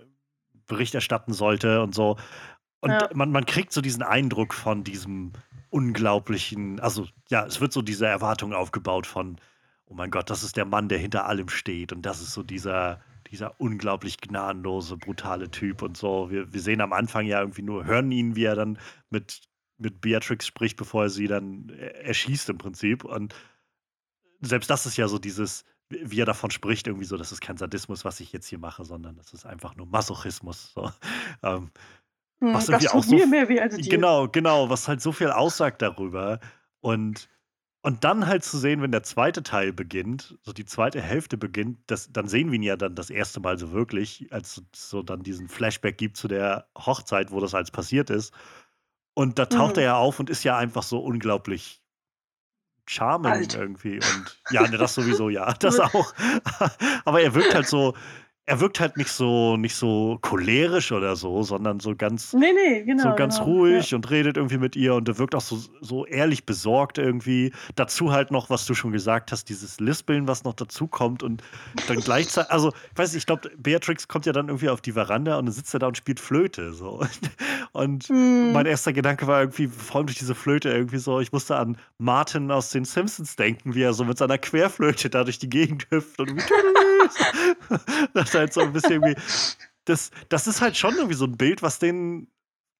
Bericht erstatten sollte und so. Und Ja. man, man kriegt so diesen Eindruck von diesem unglaublichen, also ja, es wird so diese Erwartung aufgebaut von, oh mein Gott, das ist der Mann, der hinter allem steht. Und das ist so dieser, dieser unglaublich gnadenlose, brutale Typ und so. Wir, wir sehen am Anfang ja irgendwie nur, hören ihn, wie er dann mit, mit Beatrix spricht, bevor er sie dann er- erschießt im Prinzip. Und selbst das ist ja so dieses, wie er davon spricht, irgendwie so, das ist kein Sadismus, was ich jetzt hier mache, sondern das ist einfach nur Masochismus. So. Ähm, Hm, Was das irgendwie auch so. Genau, genau, was halt so viel aussagt darüber. Und, und dann halt zu sehen, wenn der zweite Teil beginnt, so die zweite Hälfte beginnt, das, dann sehen wir ihn ja dann das erste Mal so wirklich, als es so dann diesen Flashback gibt zu der Hochzeit, wo das alles passiert ist. Und da taucht Mhm. er ja auf und ist ja einfach so unglaublich charming Alt. irgendwie. Und ja, ne, das sowieso, ja, das auch. Aber er wirkt halt so, er wirkt halt nicht so, nicht so cholerisch oder so, sondern so ganz, Nee, nee, genau, so ganz genau. Ja. ruhig und redet irgendwie mit ihr und er wirkt auch so, so ehrlich besorgt irgendwie. Dazu halt noch, was du schon gesagt hast, dieses Lispeln, was noch dazu kommt und dann gleichzeitig, also ich weiß nicht, ich glaube, Beatrix kommt ja dann irgendwie auf die Veranda und dann sitzt er da und spielt Flöte so. Und Hm. mein erster Gedanke war irgendwie, vor allem durch diese Flöte irgendwie so, ich musste an Martin aus den Simpsons denken, wie er so mit seiner Querflöte da durch die Gegend hüpft und das ist halt so ein bisschen irgendwie, das, das ist halt schon irgendwie so ein Bild, was den,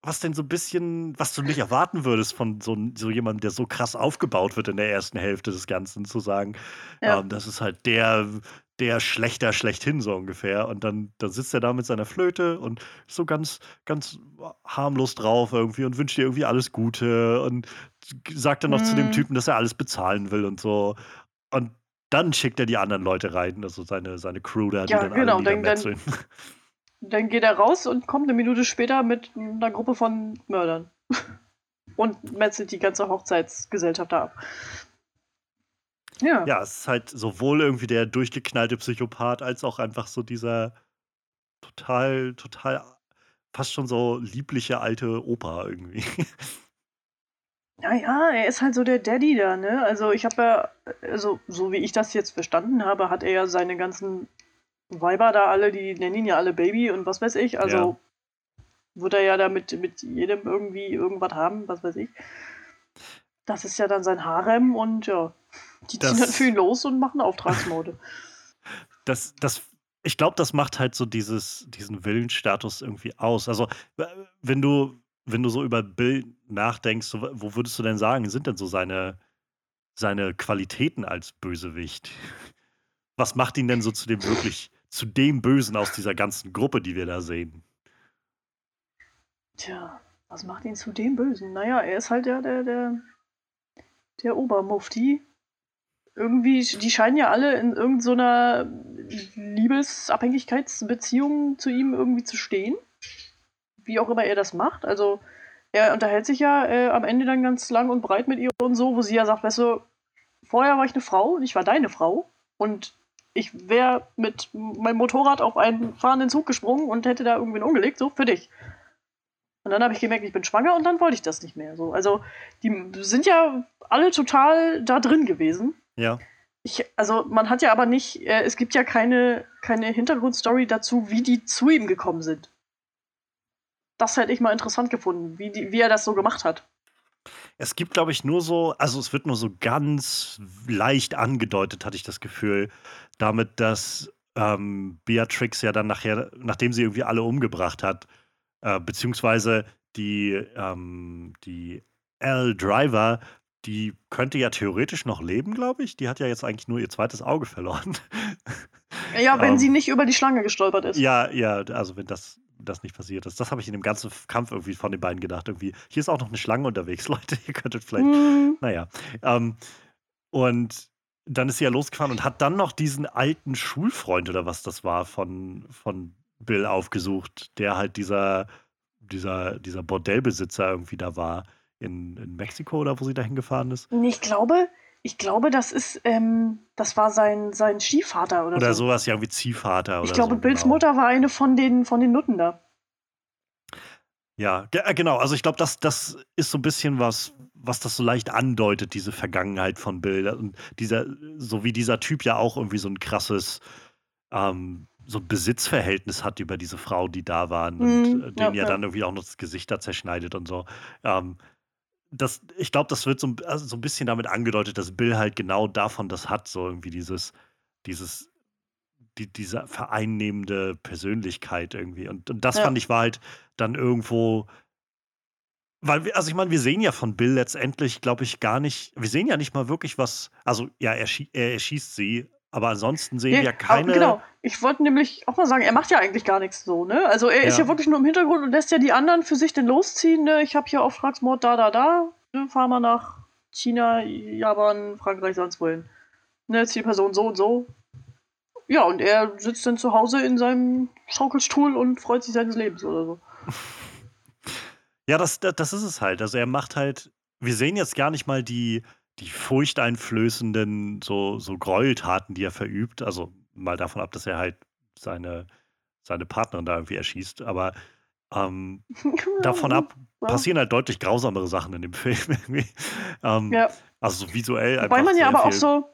was denn so ein bisschen, was du nicht erwarten würdest von so, so jemandem, der so krass aufgebaut wird in der ersten Hälfte des Ganzen, zu sagen, Ja. ähm, das ist halt der, der Schlechter schlechthin so ungefähr. Und dann, dann sitzt er da mit seiner Flöte und ist so ganz, ganz harmlos drauf irgendwie und wünscht dir irgendwie alles Gute und sagt dann noch zu dem Mhm. Typen, dass er alles bezahlen will und so. Und dann schickt er die anderen Leute rein, also seine, seine Crew da, die Ja, dann genau, alle dann- dann-. Dann geht er raus und kommt eine Minute später mit einer Gruppe von Mördern. Und metzelt die ganze Hochzeitsgesellschaft da ab. Ja. Ja, es ist halt sowohl irgendwie der durchgeknallte Psychopath, als auch einfach so dieser total, total fast schon so liebliche alte Opa irgendwie. Naja, er ist halt so der Daddy da, ne? Also ich habe ja, also so wie ich das jetzt verstanden habe, hat er ja seine ganzen Weiber da alle, die nennen ihn ja alle Baby und was weiß ich. Also wird er ja da mit, mit jedem irgendwie irgendwas haben, was weiß ich. Das ist ja dann sein Harem und ja, die ziehen Das- dann für ihn los und machen Auftragsmode. Das, das, ich glaube, das macht halt so dieses, diesen Willensstatus irgendwie aus. Also, wenn du, wenn du so über Bill nachdenkst, so, wo würdest du denn sagen, sind denn so seine, seine Qualitäten als Bösewicht? Was macht ihn denn so zu dem wirklich, zu dem Bösen aus dieser ganzen Gruppe, die wir da sehen? Tja, was macht ihn zu dem Bösen? Naja, er ist halt der, der, der, der Obermufti. Irgendwie, die scheinen ja alle in irgendeiner Liebesabhängigkeitsbeziehung zu ihm irgendwie zu stehen. Wie auch immer er das macht. Also, er unterhält sich ja äh, am Ende dann ganz lang und breit mit ihr und so, wo sie ja sagt, weißt du, vorher war ich eine Frau und ich war deine Frau. Und ich wäre mit meinem Motorrad auf einen fahrenden Zug gesprungen und hätte da irgendwen umgelegt, so für dich. Und dann habe ich gemerkt, ich bin schwanger und dann wollte ich das nicht mehr. So, also die sind ja alle total da drin gewesen. Ja. Ich, also man hat ja aber nicht, äh, es gibt ja keine, keine Hintergrundstory dazu, wie die zu ihm gekommen sind. Das hätte ich mal interessant gefunden, wie, die, wie er das so gemacht hat. Es gibt, glaube ich, nur so, also es wird nur so ganz leicht angedeutet, hatte ich das Gefühl, damit, dass ähm, Beatrix ja dann nachher, nachdem sie irgendwie alle umgebracht hat, äh, beziehungsweise die, ähm, die L. Driver, die könnte ja theoretisch noch leben, glaube ich. Die hat ja jetzt eigentlich nur ihr zweites Auge verloren. Ja, wenn Ähm, sie nicht über die Schlange gestolpert ist. Ja, ja, also wenn das, das nicht passiert ist. Das habe ich in dem ganzen Kampf irgendwie von den beiden gedacht. Irgendwie, hier ist auch noch eine Schlange unterwegs, Leute. Ihr könntet vielleicht Hm, naja. Ähm, und dann ist sie ja losgefahren und hat dann noch diesen alten Schulfreund oder was das war von, von Bill aufgesucht, der halt dieser, dieser, dieser Bordellbesitzer irgendwie da war. In, in Mexiko oder wo sie dahin gefahren ist. ich glaube, ich glaube, das ist, ähm, das war sein, sein Stiefvater oder, Oder so. sowas, ja, irgendwie Ziehvater oder Ich glaube, so. Bills genau. Mutter war eine von den, von den Nutten da. Ja, äh, genau. Also ich glaube, das, das ist so ein bisschen was, was das so leicht andeutet, diese Vergangenheit von Bill. Und dieser, so wie dieser Typ ja auch irgendwie so ein krasses, ähm, so ein Besitzverhältnis hat über diese Frau, die da waren und Mhm, äh, den ja, ja. dann irgendwie auch noch das Gesicht da zerschneidet und so. Ähm, das, ich glaube, das wird so, ein- also so ein bisschen damit angedeutet, dass Bill halt genau davon das hat, so irgendwie dieses, dieses, die, diese vereinnehmende Persönlichkeit irgendwie. Und, und das Ja. fand ich war halt dann irgendwo, weil wir, also ich meine, wir sehen ja von Bill letztendlich, glaube ich, gar nicht, wir sehen ja nicht mal wirklich was, also ja, er, schie er erschießt sie, aber ansonsten sehen wir ja aber keine. Genau, ich wollte nämlich auch mal sagen, er macht ja eigentlich gar nichts so, ne? Also er ist Ja. ja wirklich nur im Hintergrund und lässt ja die anderen für sich denn losziehen, ne? Ich habe hier Auftragsmord da, da, da, ne? Fahr mal nach China, Japan, Frankreich, sonst wohin. Ne, Zielperson so und so. Ja, und er sitzt dann zu Hause in seinem Schaukelstuhl und freut sich seines Lebens oder so. Ja, das, das, das ist es halt. Also er macht halt, wir sehen jetzt gar nicht mal die, die furchteinflößenden so, so Gräueltaten, die er verübt. Also mal davon ab, dass er halt seine, seine Partnerin da irgendwie erschießt. Aber ähm, davon ab passieren halt deutlich grausamere Sachen in dem Film. Ähm, Ja. also so visuell einfach man ja aber auch viel. so,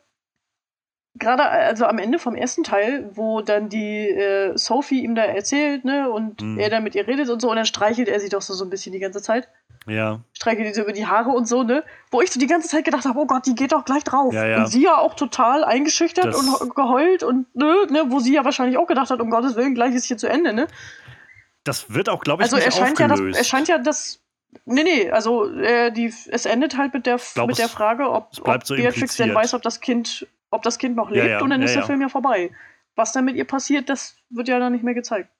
gerade also am Ende vom ersten Teil, wo dann die äh, Sophie ihm da erzählt, ne, und Mhm. er dann mit ihr redet und so, und dann streichelt er sie doch so, so ein bisschen die ganze Zeit. Ja, Streichelt die so über die Haare und so, ne? Wo ich so die ganze Zeit gedacht habe, oh Gott, die geht doch gleich drauf. Ja, ja. Und sie ja auch total eingeschüchtert Das- und geheult und ne, ne, wo sie ja wahrscheinlich auch gedacht hat, um Gottes Willen, gleich ist hier zu Ende, ne? das wird auch, glaube ich, Also nicht er scheint ja das, aufgelöst. er scheint ja das. Nee, nee, also äh, die, es endet halt mit der, glaub, mit der Frage, ob, es bleibt ob so Beatrix denn impliziert. weiß, ob das Kind, ob das Kind noch Ja, lebt ja, und dann ja, ist der ja. Film ja vorbei. Was dann mit ihr passiert, das wird ja dann nicht mehr gezeigt.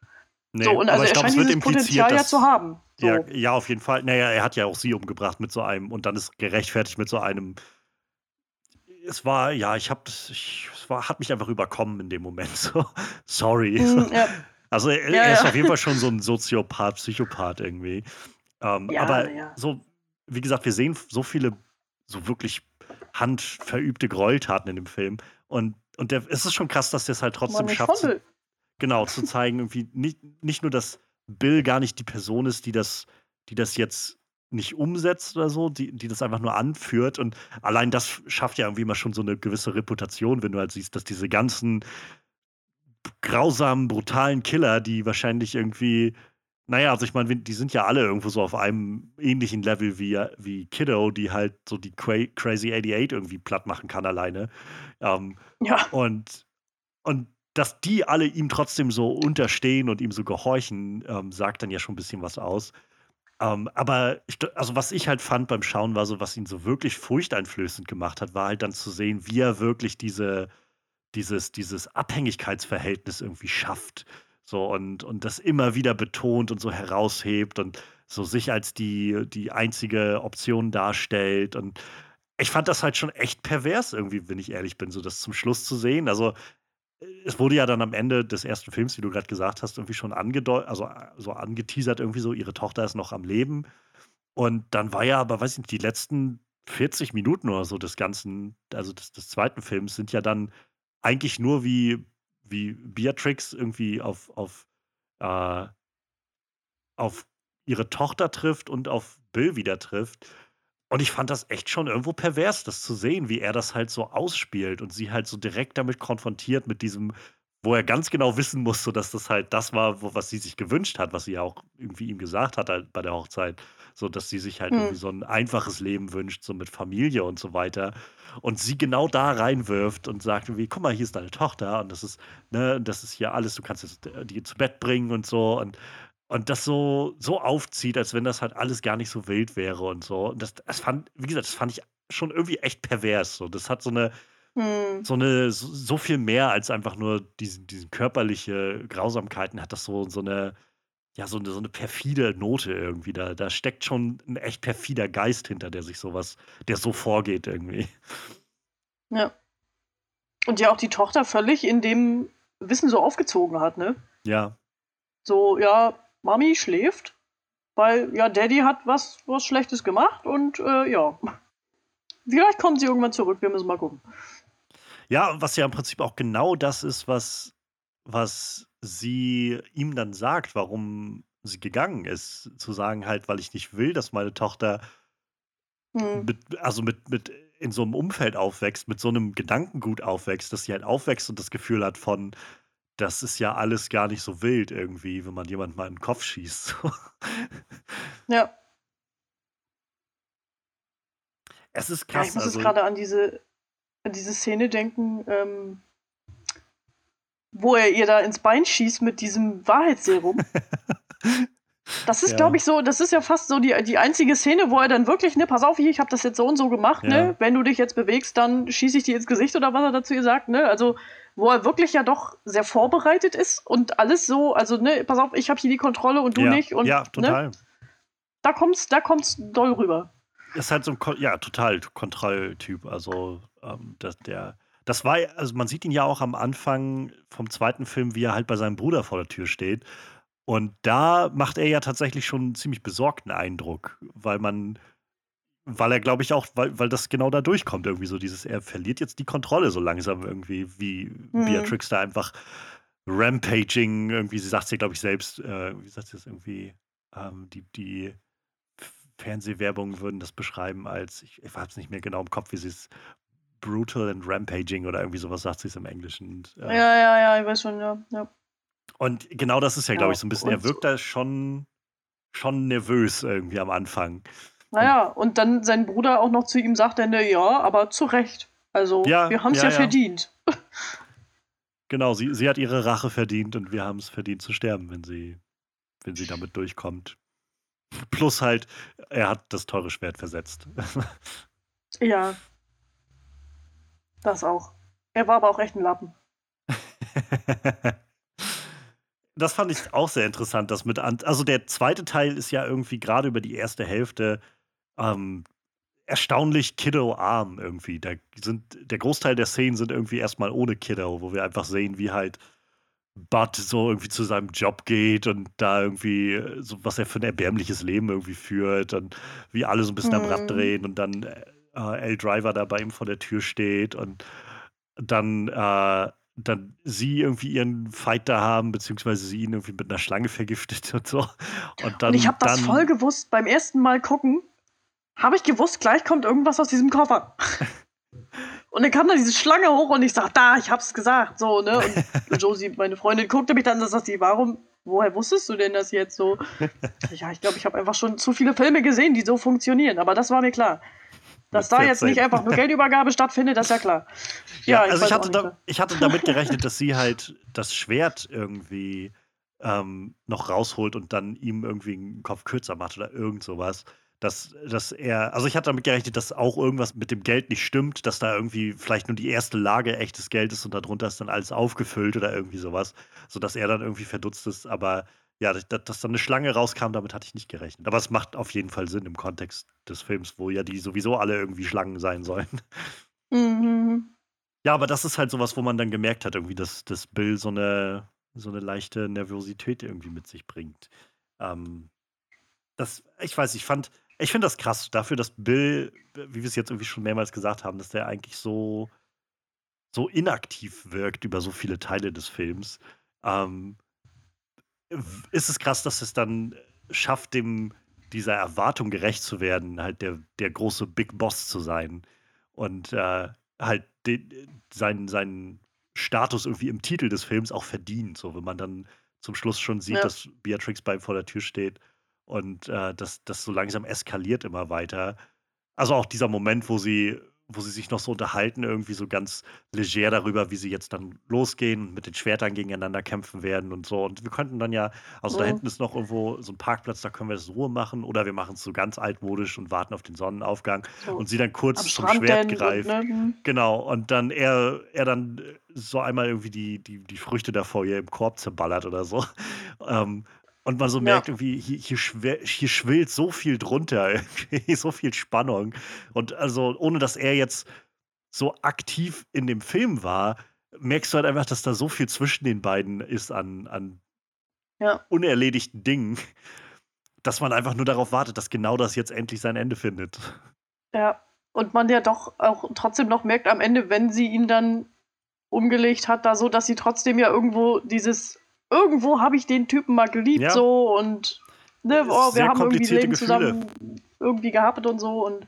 Nee, so, und aber also ich er glaub, es scheint wird dieses Potenzial ja zu haben. So. Ja, ja, auf jeden Fall. Naja, er hat ja auch sie umgebracht mit so einem und dann ist gerechtfertigt mit so einem. Es war, ja, ich hab, ich, es war, hat mich einfach überkommen in dem Moment. So, sorry. Mm, ja. Also er, Ja, er ist ja. auf jeden Fall schon so ein Soziopath, Psychopath irgendwie. Ähm, Ja, aber ja. so, wie gesagt, wir sehen so viele so wirklich handverübte Gräueltaten in dem Film. Und, und der, es ist schon krass, dass der es halt trotzdem nicht schafft, zu, genau, zu zeigen, irgendwie nicht, nicht nur, dass Bill gar nicht die Person ist, die das, die das jetzt nicht umsetzt oder so, die, die das einfach nur anführt. Und allein das schafft ja irgendwie immer schon so eine gewisse Reputation, wenn du halt siehst, dass diese ganzen grausamen, brutalen Killer, die wahrscheinlich irgendwie, naja, also ich meine, die sind ja alle irgendwo so auf einem ähnlichen Level wie, wie Kiddo, die halt so die Cra Crazy 88 irgendwie platt machen kann alleine. Ähm, Ja, und, und dass die alle ihm trotzdem so unterstehen und ihm so gehorchen, ähm, sagt dann ja schon ein bisschen was aus. Ähm, aber ich, also was ich halt fand beim Schauen war so, was ihn so wirklich furchteinflößend gemacht hat, war halt dann zu sehen, wie er wirklich diese, dieses, dieses Abhängigkeitsverhältnis irgendwie schafft. So und, und das immer wieder betont und so heraushebt und so sich als die, die einzige Option darstellt. Und ich fand das halt schon echt pervers irgendwie, wenn ich ehrlich bin, so das zum Schluss zu sehen. Also äh, es wurde ja dann am Ende des ersten Films, wie du gerade gesagt hast, irgendwie schon angedeutet, also äh, so angeteasert irgendwie so, ihre Tochter ist noch am Leben. Und dann war ja aber, weiß ich nicht, die letzten 40 Minuten oder so des ganzen, also des, des zweiten Films sind ja dann eigentlich nur wie, wie Beatrix irgendwie auf, auf, äh, auf ihre Tochter trifft und auf Bill wieder trifft. Und ich fand das echt schon irgendwo pervers, das zu sehen, wie er das halt so ausspielt und sie halt so direkt damit konfrontiert, mit diesem, wo er ganz genau wissen musste, dass das halt das war, wo, was sie sich gewünscht hat, was sie ja auch irgendwie ihm gesagt hat halt bei der Hochzeit. So, dass sie sich halt Hm. irgendwie so ein einfaches Leben wünscht, so mit Familie und so weiter. Und sie genau da reinwirft und sagt irgendwie, guck mal, hier ist deine Tochter und das ist, ne, das ist hier alles, du kannst jetzt die zu Bett bringen und so. Und und das so, so aufzieht, als wenn das halt alles gar nicht so wild wäre und so. Und das, das fand, wie gesagt, das fand ich schon irgendwie echt pervers. So. Das hat so eine, hm. so eine, so, so viel mehr als einfach nur diesen, diesen körperliche Grausamkeiten, hat das so, so eine, ja, so eine, so eine perfide Note irgendwie. Da, da steckt schon ein echt perfider Geist hinter, der sich sowas, der so vorgeht irgendwie. ja. Und ja auch die Tochter völlig in dem Wissen so aufgezogen hat, ne? Ja, So, ja, Mami schläft, weil ja, Daddy hat was, was Schlechtes gemacht und äh, ja. Vielleicht kommt sie irgendwann zurück, wir müssen mal gucken. Ja, was ja im Prinzip auch genau das ist, was, was sie ihm dann sagt, warum sie gegangen ist. Zu sagen halt, weil ich nicht will, dass meine Tochter Hm. mit, also mit, mit in so einem Umfeld aufwächst, mit so einem Gedankengut aufwächst, dass sie halt aufwächst und das Gefühl hat von, das ist ja alles gar nicht so wild irgendwie, wenn man jemand mal in den Kopf schießt. Ja, es ist ja krass. ich muss also, jetzt gerade an diese, an diese Szene denken, ähm, wo er ihr da ins Bein schießt mit diesem Wahrheitsserum. Das ist, Ja. glaube ich, so, das ist ja fast so die, die einzige Szene, wo er dann wirklich, ne, pass auf, hier, ich habe das jetzt so und so gemacht, Ja. ne, wenn du dich jetzt bewegst, dann schieße ich dir ins Gesicht oder was er dazu ihr sagt, ne, also, wo er wirklich ja doch sehr vorbereitet ist und alles so, also, ne, pass auf, ich habe hier die Kontrolle und du ja, nicht und, ja, ne, total. da kommt's, da kommt's doll rüber. Ist halt so ein, ja, total Kontrolltyp. Also, ähm, das, der, das war, also man sieht ihn ja auch am Anfang vom zweiten Film, wie er halt bei seinem Bruder vor der Tür steht. Und da macht er ja tatsächlich schon einen ziemlich besorgten Eindruck, weil man, weil er, glaube ich, auch, weil, weil das genau da durchkommt, irgendwie so dieses, er verliert jetzt die Kontrolle so langsam irgendwie, wie Mhm. Beatrix da einfach Rampaging, irgendwie, sie sagt es ja, glaube ich, selbst, äh, wie sagt sie das irgendwie, ähm, die, die Fernsehwerbungen würden das beschreiben als, ich, ich habe es nicht mehr genau im Kopf, wie sie es brutal and rampaging oder irgendwie sowas sagt sie es im Englischen. Äh, ja, ja, ja, ich weiß schon, ja. ja. Und genau das ist ja, glaube ich, so ein bisschen, er wirkt da schon, schon nervös irgendwie am Anfang. Naja, und dann sein Bruder auch noch zu ihm sagt, dann, ja, aber zu Recht. Also, ja, wir haben es ja, ja, verdient. Genau, sie, sie hat ihre Rache verdient und wir haben es verdient zu sterben, wenn sie, wenn sie damit durchkommt. Plus halt, er hat das teure Schwert versetzt. Ja. Das auch. Er war aber auch echt ein Lappen. das fand ich auch sehr interessant, dass mit an also der zweite Teil ist ja irgendwie gerade über die erste Hälfte ähm, erstaunlich Kiddo-arm irgendwie. Da sind, der Großteil der Szenen sind irgendwie erstmal ohne Kiddo, wo wir einfach sehen, wie halt Bud so irgendwie zu seinem Job geht und da irgendwie so was er für ein erbärmliches Leben irgendwie führt und wie alle so ein bisschen mhm. am Rad mhm. drehen und dann äh, L Driver da bei ihm vor der Tür steht und dann äh, dann sie irgendwie ihren Fight da haben, beziehungsweise sie ihn irgendwie mit einer Schlange vergiftet und so. Und, dann, und ich habe das voll gewusst beim ersten Mal gucken habe ich gewusst, gleich kommt irgendwas aus diesem Koffer. Und dann kam da diese Schlange hoch und ich sag, da, ich hab's gesagt, so, ne? Und Josie, meine Freundin, guckte mich dann und sagt sie, warum, woher wusstest du denn das jetzt so? Ja, ich glaube, ich habe einfach schon zu viele Filme gesehen, die so funktionieren, aber das war mir klar. Dass da jetzt nicht einfach nur Geldübergabe stattfindet, das ist ja klar. Ja, ja also ich, ich hatte, da, ich hatte damit gerechnet, dass sie halt das Schwert irgendwie ähm, noch rausholt und dann ihm irgendwie einen Kopf kürzer macht oder irgend sowas dass, dass er, also ich hatte damit gerechnet, dass auch irgendwas mit dem Geld nicht stimmt, dass da irgendwie vielleicht nur die erste Lage echtes Geld ist und darunter ist dann alles aufgefüllt oder irgendwie sowas, sodass er dann irgendwie verdutzt ist. Aber ja, dass, dass dann eine Schlange rauskam, damit hatte ich nicht gerechnet. Aber es macht auf jeden Fall Sinn im Kontext des Films, wo ja die sowieso alle irgendwie Schlangen sein sollen. Mhm. Ja, aber das ist halt sowas, wo man dann gemerkt hat, irgendwie, dass, dass Bill so eine, so eine leichte Nervosität irgendwie mit sich bringt. Ähm, das, ich weiß, ich fand, ich finde das krass, dafür, dass Bill, wie wir es jetzt irgendwie schon mehrmals gesagt haben, dass der eigentlich so, so inaktiv wirkt über so viele Teile des Films. Ähm, ist es krass, dass es dann schafft, dem dieser Erwartung gerecht zu werden, halt der, der große Big Boss zu sein und äh, halt den, seinen, seinen Status irgendwie im Titel des Films auch verdient. So, wenn man dann zum Schluss schon sieht, ja. dass Beatrix bei ihm vor der Tür steht und äh, das, das so langsam eskaliert immer weiter. Also auch dieser Moment, wo sie, wo sie sich noch so unterhalten, irgendwie so ganz leger darüber, wie sie jetzt dann losgehen und mit den Schwertern gegeneinander kämpfen werden und so. Und wir könnten dann ja, also da hinten ist noch irgendwo so ein Parkplatz, da können wir das Ruhe machen oder wir machen es so ganz altmodisch und warten auf den Sonnenaufgang so und sie dann kurz zum Schwert greift. Ne? Mhm. Genau, und dann er, er dann so einmal irgendwie die, die, die Früchte davor hier im Korb zerballert oder so. Ähm, und man so Ja. merkt, irgendwie, hier, hier, schwer, hier schwillt so viel drunter, so viel Spannung. Und also, ohne dass er jetzt so aktiv in dem Film war, merkst du halt einfach, dass da so viel zwischen den beiden ist an, an Ja. unerledigten Dingen, dass man einfach nur darauf wartet, dass genau das jetzt endlich sein Ende findet. Ja. Und man ja doch auch trotzdem noch merkt am Ende, wenn sie ihn dann umgelegt hat, da so, dass sie trotzdem ja irgendwo dieses irgendwo habe ich den Typen mal geliebt, ja. so und ne, oh, wir haben irgendwie Leben Gefühle. zusammen irgendwie gehabt und so und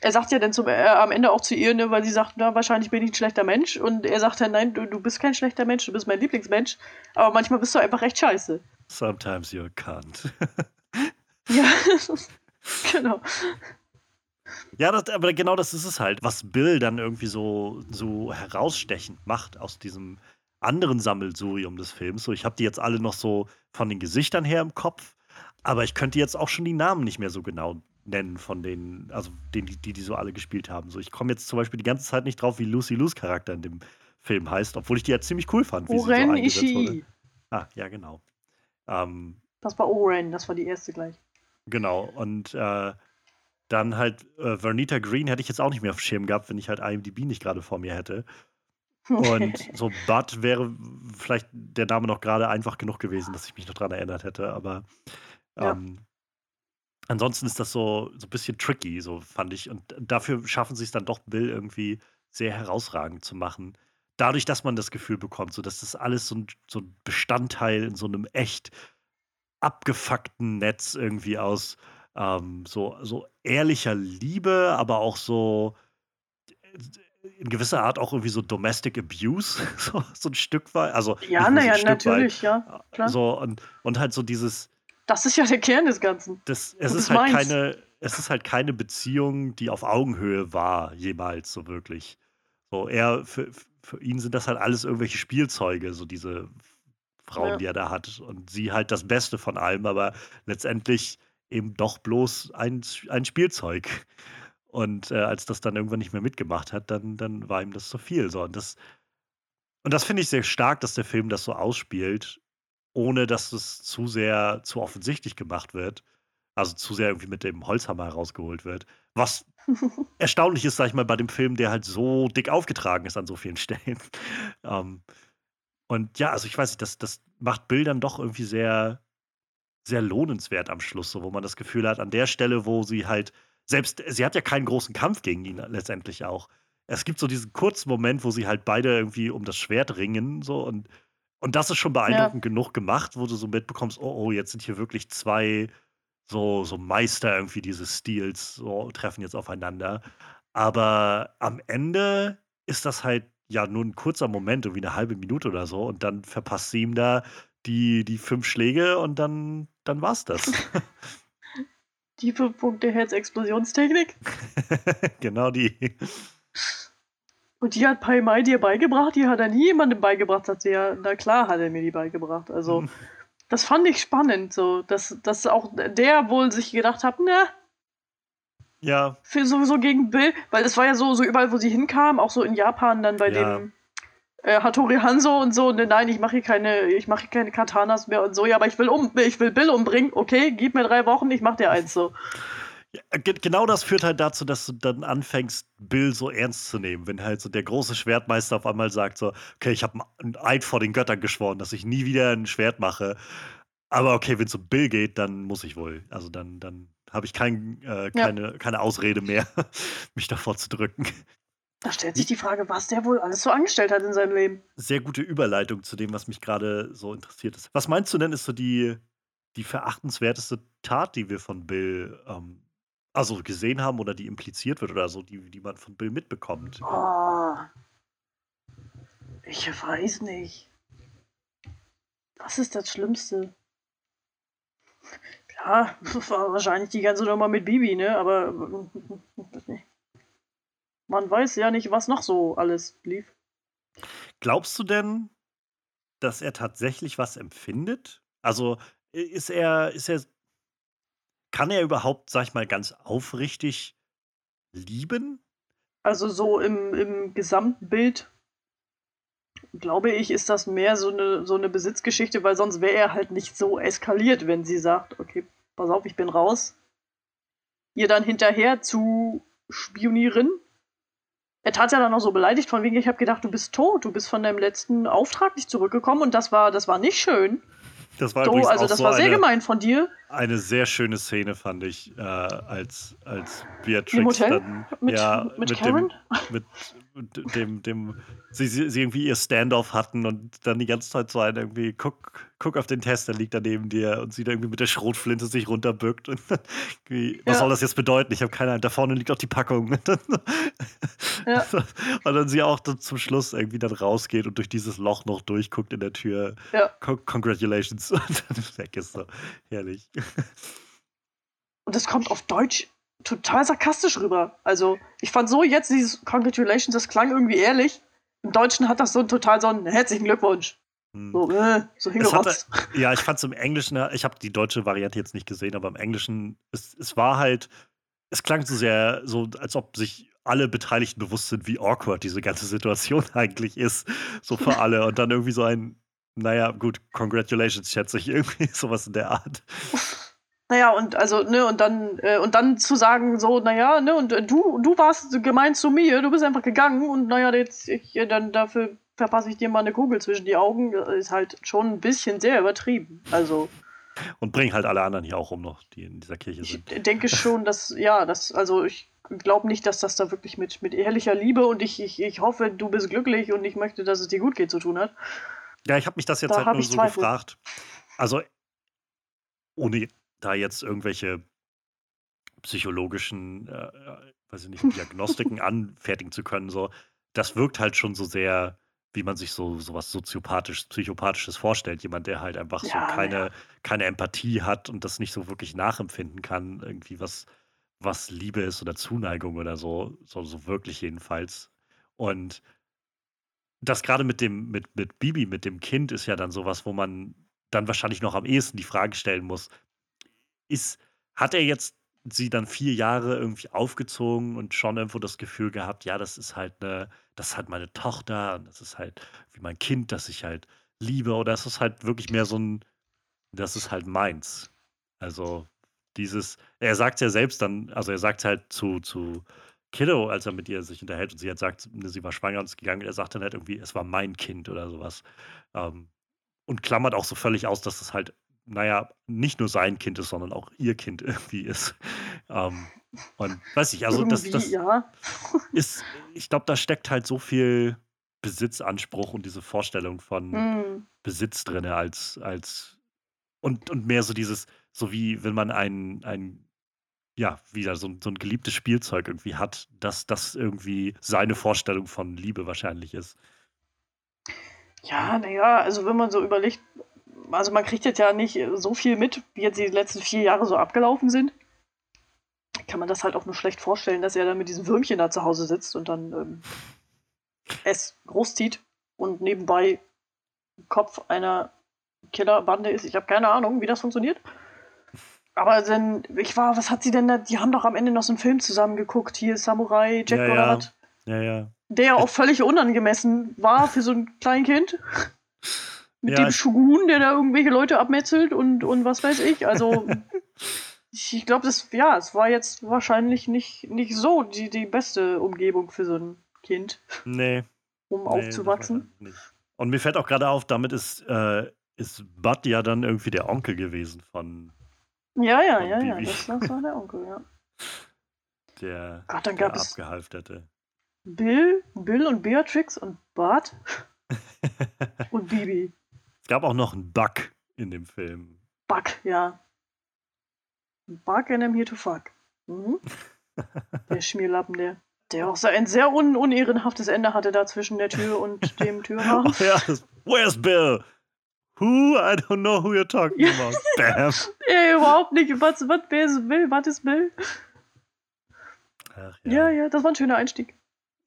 er sagt ja dann zum, äh, am Ende auch zu ihr, ne, weil sie sagt, na, wahrscheinlich bin ich ein schlechter Mensch. Und er sagt dann, nein, du, du bist kein schlechter Mensch, du bist mein Lieblingsmensch. Aber manchmal bist du einfach recht scheiße. Sometimes you're cunt. ja, genau. Ja, das, aber genau das ist es halt, was Bill dann irgendwie so, so herausstechend macht aus diesem anderen Sammelsurium des Films. So, ich habe die jetzt alle noch so von den Gesichtern her im Kopf, aber ich könnte jetzt auch schon die Namen nicht mehr so genau nennen von denen, also den, die, die so alle gespielt haben. So, ich komme jetzt zum Beispiel die ganze Zeit nicht drauf, wie Lucy Lou's Charakter in dem Film heißt, obwohl ich die ja ziemlich cool fand, wie Oren sie so eingesetzt Ishii. wurde. Ah, ja, genau. Ähm, das war Oren, das war die erste gleich. Genau, und äh, dann halt äh, Vernita Green hätte ich jetzt auch nicht mehr auf dem Schirm gehabt, wenn ich halt IMDb nicht gerade vor mir hätte. Und so Bud wäre vielleicht der Name noch gerade einfach genug gewesen, dass ich mich noch daran erinnert hätte. Aber ja. ähm, ansonsten ist das so, so ein bisschen tricky, so fand ich. Und dafür schaffen sie es dann doch, Bill irgendwie sehr herausragend zu machen. dadurch, dass man das Gefühl bekommt, so dass das alles so ein, so ein Bestandteil in so einem echt abgefuckten Netz irgendwie aus ähm, so, so ehrlicher Liebe, aber auch so in gewisser Art auch irgendwie so Domestic Abuse, so, so ein Stück weit. Also, ja, naja, natürlich, weit. ja. Klar. So, und, und halt so dieses. Das ist ja der Kern des Ganzen. Das, es, ist halt keine, es ist halt keine Beziehung, die auf Augenhöhe war, jemals so wirklich. So, er, für, für ihn sind das halt alles irgendwelche Spielzeuge, so diese Frauen, ja. die er da hat. Und sie halt das Beste von allem, aber letztendlich eben doch bloß ein, ein Spielzeug. Und äh, als das dann irgendwann nicht mehr mitgemacht hat, dann, dann war ihm das zu viel. So. Und das, und das finde ich sehr stark, dass der Film das so ausspielt, ohne dass es zu sehr zu offensichtlich gemacht wird. Also zu sehr irgendwie mit dem Holzhammer herausgeholt wird. Was erstaunlich ist, sag ich mal, bei dem Film, der halt so dick aufgetragen ist an so vielen Stellen. ähm, und ja, also ich weiß nicht, das, das macht Bildern doch irgendwie sehr, sehr lohnenswert am Schluss, so wo man das Gefühl hat, an der Stelle, wo sie halt selbst, sie hat ja keinen großen Kampf gegen ihn letztendlich auch. Es gibt so diesen kurzen Moment, wo sie halt beide irgendwie um das Schwert ringen, so und, und das ist schon beeindruckend ja. genug gemacht, wo du so mitbekommst, oh, oh, jetzt sind hier wirklich zwei so, so Meister irgendwie dieses Stils, so treffen jetzt aufeinander. Aber am Ende ist das halt ja nur ein kurzer Moment, irgendwie eine halbe Minute oder so, und dann verpasst sie ihm da die, die fünf Schläge und dann, dann war's das. Die fünf Punkte Herzexplosionstechnik? genau die. Und die hat Pai Mai dir beigebracht? Die hat er nie jemandem beigebracht, sagt sie ja. Na klar hat er mir die beigebracht. Also, das fand ich spannend, so, dass, dass auch der wohl sich gedacht hat, ne, ja. Für sowieso gegen Bill, weil es war ja so, so überall, wo sie hinkam, auch so in Japan dann bei ja. dem äh, Hattori Hanzo und so, ne, nein, ich mache hier keine, ich mache keine Katanas mehr und so, ja, aber ich will um, ich will Bill umbringen, okay, gib mir drei Wochen, ich mach dir eins so. Ja, genau das führt halt dazu, dass du dann anfängst, Bill so ernst zu nehmen. Wenn halt so der große Schwertmeister auf einmal sagt: so, okay, ich habe ein Eid vor den Göttern geschworen, dass ich nie wieder ein Schwert mache. Aber okay, wenn es um Bill geht, dann muss ich wohl. Also dann, dann habe ich kein, äh, keine, ja. keine Ausrede mehr, mich davor zu drücken. Da stellt sich die Frage, was der wohl alles so angestellt hat in seinem Leben. Sehr gute Überleitung zu dem, was mich gerade so interessiert ist. Was meinst du denn, ist so die, die verachtenswerteste Tat, die wir von Bill ähm, also gesehen haben oder die impliziert wird oder so, die, die man von Bill mitbekommt? Oh, ich weiß nicht. Was ist das Schlimmste? War wahrscheinlich die ganze Nummer mit Bibi, ne? Aber man weiß ja nicht, was noch so alles lief. Glaubst du denn, dass er tatsächlich was empfindet? Also ist er, ist er, kann er überhaupt, sag ich mal, ganz aufrichtig lieben? Also so im, im Gesamtbild, glaube ich, ist das mehr so eine, so eine Besitzgeschichte, weil sonst wäre er halt nicht so eskaliert, wenn sie sagt, okay, pass auf, ich bin raus. Ihr dann hinterher zu spionieren er tat ja dann auch so beleidigt, von wegen, ich habe gedacht, du bist tot, du bist von deinem letzten Auftrag nicht zurückgekommen und das war, das war nicht schön. Das war so, also das so war sehr gemein von dir. Eine sehr schöne Szene fand ich, äh, als, als Beatrix dann mit, ja, mit, mit Karen? Dem, mit dem, dem, sie, sie irgendwie ihr Standoff hatten und dann die ganze Zeit so ein irgendwie, guck, guck auf den Test, der liegt da neben dir und sie da irgendwie mit der Schrotflinte sich runterbückt. Und was ja. soll das jetzt bedeuten? Ich habe keine Ahnung. Da vorne liegt auch die Packung. ja. Und dann sie auch dann zum Schluss irgendwie dann rausgeht und durch dieses Loch noch durchguckt in der Tür. Ja. Congratulations. Und dann weg ist so. Herrlich. Und das kommt auf Deutsch total sarkastisch rüber. Also, ich fand so jetzt dieses Congratulations, das klang irgendwie ehrlich. Im Deutschen hat das so total so einen herzlichen Glückwunsch. Hm. So, äh, so hingerotzt. Hatte, ja, ich fand es im Englischen, ich habe die deutsche Variante jetzt nicht gesehen, aber im Englischen, es, es war halt, es klang so sehr, so als ob sich alle Beteiligten bewusst sind, wie awkward diese ganze Situation eigentlich ist. So für alle. Und dann irgendwie so ein, naja, gut, congratulations, schätze ich, irgendwie sowas in der Art. Naja, und also, ne, und dann, äh, und dann zu sagen, so, naja, ne, und äh, du, du warst gemeint zu mir, du bist einfach gegangen und naja, jetzt, ich, äh, dann dafür verpasse ich dir mal eine Kugel zwischen die Augen, ist halt schon ein bisschen sehr übertrieben. Also. Und bringen halt alle anderen hier auch um noch, die in dieser Kirche sind. Ich denke schon, dass, ja, das, also ich glaube nicht, dass das da wirklich mit, mit ehrlicher Liebe und ich, ich, ich hoffe, du bist glücklich und ich möchte, dass es dir gut geht, zu tun hat. Ja, ich habe mich das jetzt Da halt nur so Zweifel. gefragt. Also, ohne da jetzt irgendwelche psychologischen, äh, äh, weiß ich nicht, Diagnostiken anfertigen zu können, so, das wirkt halt schon so sehr, wie man sich so sowas soziopathisch, psychopathisches vorstellt. Jemand, der halt einfach so Ja, keine, ja. keine Empathie hat und das nicht so wirklich nachempfinden kann, irgendwie was, was Liebe ist oder Zuneigung oder so, so, so wirklich jedenfalls. Und das gerade mit dem, mit, mit Bibi, mit dem Kind, ist ja dann sowas, wo man dann wahrscheinlich noch am ehesten die Frage stellen muss, ist, hat er jetzt sie dann vier Jahre irgendwie aufgezogen und schon irgendwo das Gefühl gehabt, ja, das ist halt eine, das ist halt meine Tochter und das ist halt wie mein Kind, das ich halt liebe, oder ist es halt wirklich mehr so ein, das ist halt meins. Also dieses, er sagt ja selbst dann, also er sagt halt zu, zu Kiddo, als er mit ihr sich unterhält und sie halt sagt, sie war schwanger und ist gegangen, er sagt dann halt irgendwie, es war mein Kind oder sowas. Ähm, und klammert auch so völlig aus, dass es halt, naja, nicht nur sein Kind ist, sondern auch ihr Kind irgendwie ist. Ähm, und weiß ich, also das, Irgendwie, das ja. ist, ich glaube, da steckt halt so viel Besitzanspruch und diese Vorstellung von Hm. Besitz drin als, als und, und mehr so dieses, so wie wenn man ein, ein ja, wieder so, so ein geliebtes Spielzeug irgendwie hat, dass das irgendwie seine Vorstellung von Liebe wahrscheinlich ist. Ja, naja, also wenn man so überlegt, also man kriegt jetzt ja nicht so viel mit, wie jetzt die letzten vier Jahre so abgelaufen sind. Kann man das halt auch nur schlecht vorstellen, dass er dann mit diesem Würmchen da zu Hause sitzt und dann ähm, es großzieht und nebenbei Kopf einer Killerbande ist. Ich habe keine Ahnung, wie das funktioniert. Aber dann, ich war, was hat sie denn da? Die haben doch am Ende noch so einen Film zusammen geguckt. Hier Samurai Jack Ja, oder ja. was? Ja, ja. Der auch völlig unangemessen war für so ein Kleinkind. Mit Ja, dem Shogun, der da irgendwelche Leute abmetzelt und, und was weiß ich. Also, ich, glaube, das, ja, es war jetzt wahrscheinlich nicht, nicht so die, die beste Umgebung für so ein Kind, Nee. um nee, aufzuwachsen. Und mir fällt auch gerade auf, damit ist, äh, ist Bud ja dann irgendwie der Onkel gewesen von Ja, ja, ja, ja, das, das war der Onkel, ja. der, Gott, dann der gab es abgehalfterte. Bill, Bill und Beatrix und Bart und Bibi. es gab auch noch einen Bug in dem Film. Buck, ja. Buck and I'm here to fuck. Mhm. Der Schmierlappen, der. Der auch so ein sehr un unehrenhaftes Ende hatte da zwischen der Tür und dem Türrahmen. Oh ja, das, where's Bill? Who? I don't know who you're talking Ja. about. Bam. Ey, überhaupt nicht. Was, was, wer ist Bill? Was ist Bill? Ach, Ja, ja, das war ein schöner Einstieg.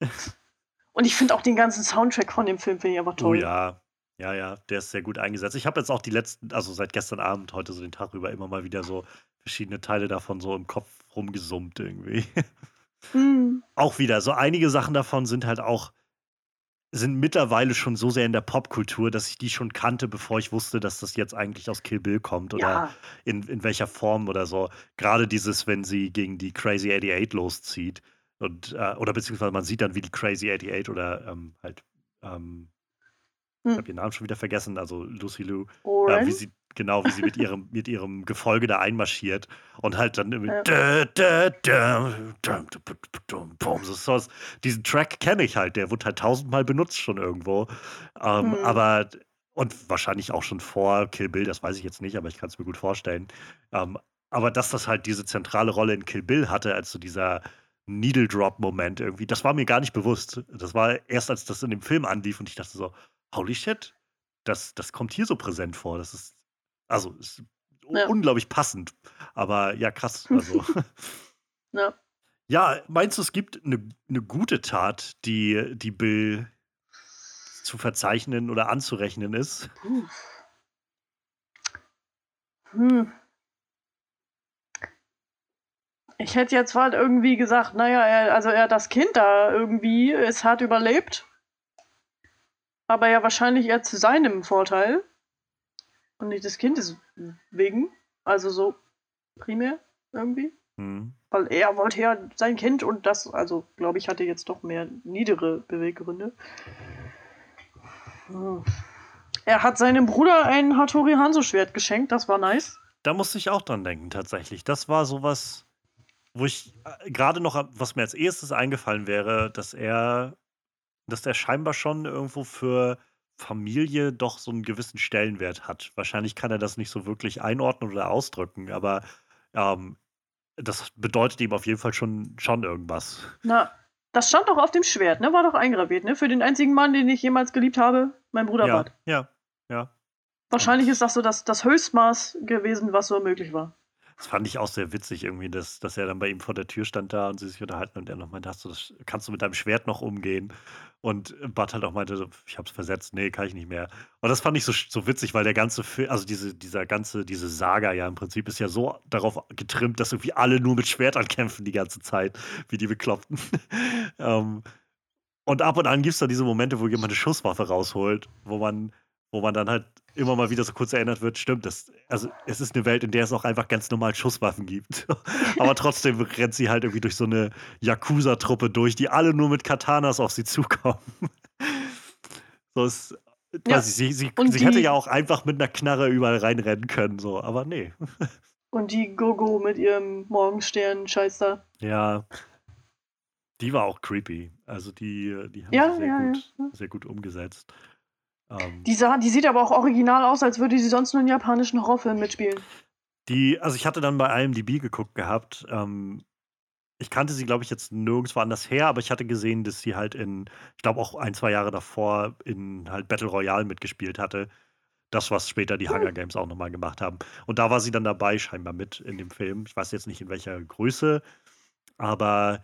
Und ich finde auch den ganzen Soundtrack von dem Film finde ich Oh toll. ja. Ja, ja, der ist sehr gut eingesetzt. Ich habe jetzt auch die letzten, also seit gestern Abend, heute so den Tag über immer mal wieder so verschiedene Teile davon so im Kopf rumgesummt irgendwie. Hm. auch wieder, so einige Sachen davon sind halt auch, sind mittlerweile schon so sehr in der Popkultur, dass ich die schon kannte, bevor ich wusste, dass das jetzt eigentlich aus Kill Bill kommt oder Ja, in, in welcher Form oder so. Gerade dieses, wenn sie gegen die Crazy 88 loszieht. Und, äh, oder beziehungsweise man sieht dann, wie die Crazy 88 oder ähm, halt, ähm, ich Hm. habe ihren Namen schon wieder vergessen, also Lucy Lou, äh, wie sie, genau, wie sie mit ihrem, mit ihrem Gefolge da einmarschiert und halt dann irgendwie. Ja. Diesen Track kenne ich halt, der wurde halt tausendmal benutzt schon irgendwo. Ähm, Hm. Aber, und wahrscheinlich auch schon vor Kill Bill, das weiß ich jetzt nicht, aber ich kann es mir gut vorstellen. Ähm, aber dass das halt diese zentrale Rolle in Kill Bill hatte, als so dieser Needle Drop-Moment irgendwie, das war mir gar nicht bewusst. Das war erst, als das in dem Film anlief und ich dachte so, holy shit, das, das kommt hier so präsent vor. Das ist, also, ist Ja. unglaublich passend. Aber ja, krass. Also. Ja. ja, meinst du, es gibt eine, eine gute Tat, die, die Bill zu verzeichnen oder anzurechnen ist? Puh. Hm. Ich hätte jetzt halt irgendwie gesagt, naja, er, also er hat das Kind da irgendwie, es hat überlebt. Aber ja wahrscheinlich eher zu seinem Vorteil. Und nicht des Kindes wegen. Also so primär irgendwie. Hm. Weil er wollte ja sein Kind und das, also glaube ich, hatte jetzt doch mehr niedere Beweggründe. Hm. Er hat seinem Bruder ein Hattori Hanzo-Schwert geschenkt, das war nice. Da musste ich auch dran denken, tatsächlich. Das war sowas, wo ich äh, gerade noch, was mir als erstes eingefallen wäre, dass er, dass der scheinbar schon irgendwo für Familie doch so einen gewissen Stellenwert hat. Wahrscheinlich kann er das nicht so wirklich einordnen oder ausdrücken, aber ähm, das bedeutet ihm auf jeden Fall schon, schon irgendwas. Na, das stand doch auf dem Schwert, ne? War doch eingraviert, ne? Für den einzigen Mann, den ich jemals geliebt habe, mein Bruder Ja, Bart. ja, ja. Wahrscheinlich ist das so das, das Höchstmaß gewesen, was so möglich war. Das fand ich auch sehr witzig irgendwie, dass, dass er dann bei ihm vor der Tür stand da und sie sich unterhalten und er noch meinte, hast du das, kannst du mit deinem Schwert noch umgehen? Und Bart halt auch meinte, ich hab's versetzt, nee, kann ich nicht mehr. Und das fand ich so, so witzig, weil der ganze Film, also diese, dieser ganze, diese Saga ja im Prinzip ist ja so darauf getrimmt, dass irgendwie alle nur mit Schwertern kämpfen die ganze Zeit, wie die Bekloppten. ähm, und ab und an gibt es da diese Momente, wo jemand eine Schusswaffe rausholt, wo man, wo man dann halt immer mal wieder so kurz erinnert wird, stimmt, das, also es ist eine Welt, in der es auch einfach ganz normal Schusswaffen gibt. Aber trotzdem rennt sie halt irgendwie durch so eine Yakuza-Truppe durch, die alle nur mit Katanas auf sie zukommen. so ist, Ja, weiß ich, sie, sie, und sie hätte ja auch einfach mit einer Knarre überall reinrennen können, so, aber nee. Und die Gogo mit ihrem Morgenstern-Scheiß da. Ja. Die war auch creepy. Also die, die haben Ja, sie sehr, ja, gut, sehr gut umgesetzt. Ähm, Die, sah, die sieht aber auch original aus, als würde sie sonst nur in japanischen Horrorfilmen mitspielen. Die, also ich hatte dann bei IMDb geguckt gehabt. Ähm, ich kannte sie, glaube ich, jetzt nirgendwo anders her, aber ich hatte gesehen, dass sie halt in, ich glaube auch ein, zwei Jahre davor in halt Battle Royale mitgespielt hatte. Das, was später die Hunger Games auch nochmal gemacht haben. Und da war sie dann dabei, scheinbar mit in dem Film. Ich weiß jetzt nicht in welcher Größe, aber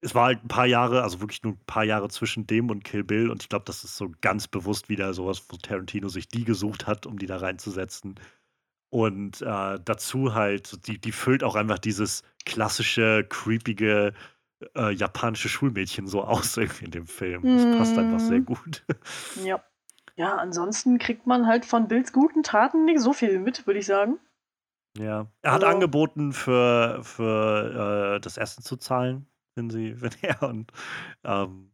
es war halt ein paar Jahre, also wirklich nur ein paar Jahre zwischen dem und Kill Bill. Und ich glaube, das ist so ganz bewusst wieder sowas, wo Tarantino sich die gesucht hat, um die da reinzusetzen. Und äh, dazu halt, die, die füllt auch einfach dieses klassische, creepige äh, japanische Schulmädchen so aus irgendwie in dem Film. Das passt einfach sehr Mhm. gut. Ja. Ja, ansonsten kriegt man halt von Bills guten Taten nicht so viel mit, würde ich sagen. ja. Er hat Also- angeboten, für, für äh, das Essen zu zahlen, wenn sie, wenn er und, ähm,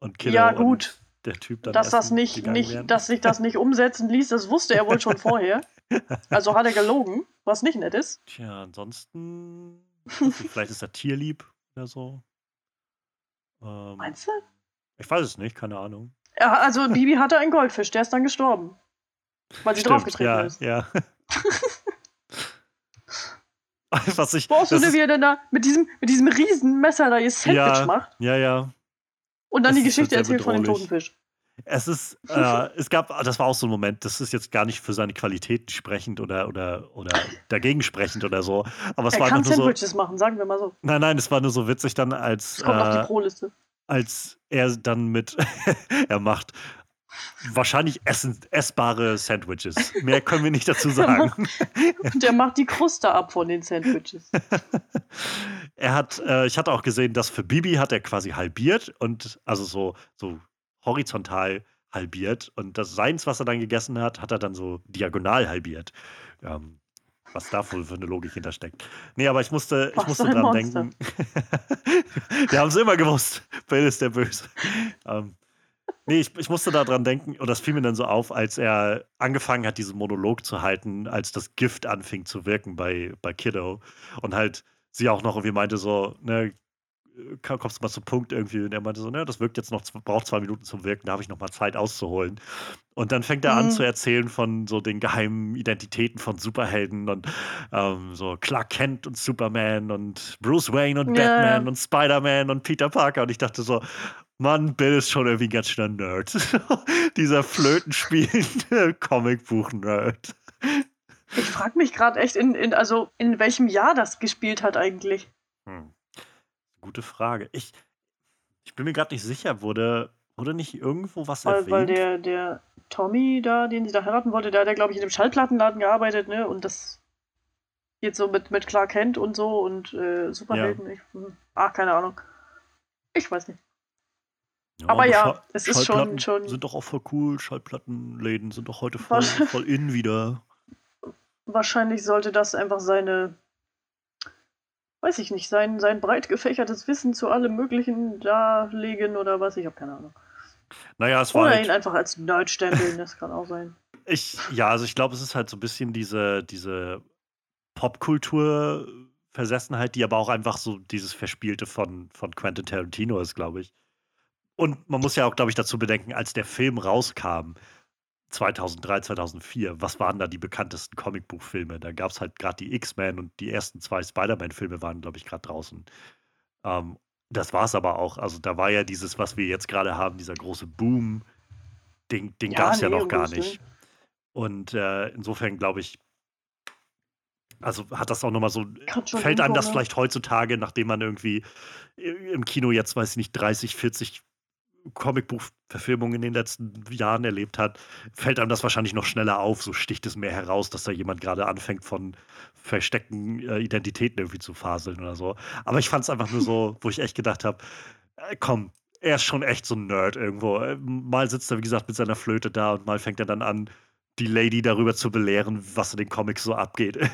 und Killer Ja, gut. der Typ dann Dass das nicht, nicht, dass sich das nicht umsetzen ließ, das wusste er wohl schon vorher. Also hat er gelogen, was nicht nett ist. Tja, ansonsten, vielleicht ist er tierlieb oder so. Ähm, Meinst du? ich weiß es nicht, keine Ahnung. Ja, also Bibi hatte einen Goldfisch, der ist dann gestorben. Weil sie Stimmt, draufgetreten ja, ist. Ja. Was ich. Das denn, ist- wie er denn da mit diesem, mit diesem riesen Messer da ihr Sandwich Ja. macht Ja, ja. und dann Das die halt Geschichte erzählt von dem bedrohlich. toten Fisch. Es ist, äh, es gab, das war auch so ein Moment, das ist jetzt gar nicht für seine Qualität sprechend oder, oder, oder dagegen sprechend oder so. Aber es Er war kann nur so. Sandwiches machen, sagen wir mal so. Nein, nein, es war nur so witzig dann, als, Das kommt auf äh, die Pro-Liste. als er dann mit, er macht wahrscheinlich essen, essbare Sandwiches. Mehr können wir nicht dazu sagen. Und er macht die Kruste ab von den Sandwiches. er hat, äh, ich hatte auch gesehen, dass für Bibi hat er quasi halbiert und also so, so horizontal halbiert und das Seins, was er dann gegessen hat, hat er dann so diagonal halbiert. Ähm, was da wohl für eine Logik hintersteckt. Nee, aber ich musste, ich musste dran Monster. denken. Wir haben es immer gewusst. Bill ist der Böse. Ähm, nee, ich, ich musste da dran denken und das fiel mir dann so auf, als er angefangen hat, diesen Monolog zu halten, als das Gift anfing zu wirken bei, bei Kiddo. Und halt sie auch noch irgendwie meinte so, ne, kommst du mal zum Punkt irgendwie? Und er meinte so, ne, das wirkt jetzt noch, braucht zwei Minuten zum Wirken, da habe ich noch mal Zeit auszuholen. Und dann fängt er an Mhm. zu erzählen von so den geheimen Identitäten von Superhelden und ähm, so Clark Kent und Superman und Bruce Wayne und Ja. Batman und Spider-Man und Peter Parker. Und ich dachte so, Mann, Bill ist schon irgendwie ein ganz schöner Nerd. Dieser flötenspielende Comicbuch-Nerd. Ich frage mich gerade echt, in, in, also in welchem Jahr das gespielt hat eigentlich. Hm. Gute Frage. Ich, ich bin mir gerade nicht sicher, wurde, wurde nicht irgendwo was Weil, erwähnt? weil der, der Tommy da, den sie da heiraten wollte, der hat ja, glaube ich, in dem Schallplattenladen gearbeitet, ne? Und das geht so mit, mit Clark Kent und so und äh, Superhelden. Ich, hm, ach, keine Ahnung. Ich weiß nicht. aber ja, Schall- es ist schon- schon- Sind doch auch voll cool. Schallplattenläden sind doch heute voll, voll in wieder. Wahrscheinlich sollte das einfach seine, weiß ich nicht, sein, sein breit gefächertes Wissen zu allem Möglichen darlegen oder was, ich habe keine Ahnung. Naja, es war Oder halt, ihn einfach als Nerd stempeln, das kann auch sein. ich, ja, also ich glaube, es ist halt so ein bisschen diese, diese Popkultur-Versessenheit, die aber auch einfach so dieses Verspielte von, von Quentin Tarantino ist, glaube ich. Und man muss ja auch, glaube ich, dazu bedenken, als der Film rauskam, 2003, 2004, was waren da die bekanntesten Comicbuchfilme? Da gab es halt gerade die X-Men und die ersten zwei Spider-Man-Filme waren, glaube ich, gerade draußen. Ähm, das war es aber auch. Also da war ja dieses, was wir jetzt gerade haben, dieser große Boom, den, den Ja, gab es ja nee, noch um gar nicht. Und äh, insofern glaube ich, also hat das auch nochmal so, fällt einem das hinkommen, vielleicht heutzutage, nachdem man irgendwie i- im Kino jetzt, weiß ich nicht, 30, 40 Comicbuchverfilmungen in den letzten Jahren erlebt hat, fällt einem das wahrscheinlich noch schneller auf. So sticht es mehr heraus, dass da jemand gerade anfängt, von versteckten äh, Identitäten irgendwie zu faseln oder so. Aber ich fand es einfach nur so, wo ich echt gedacht habe, äh, komm, er ist schon echt so ein Nerd irgendwo. Äh, Mal sitzt er, wie gesagt, mit seiner Flöte da und mal fängt er dann an, die Lady darüber zu belehren, was in den Comics so abgeht.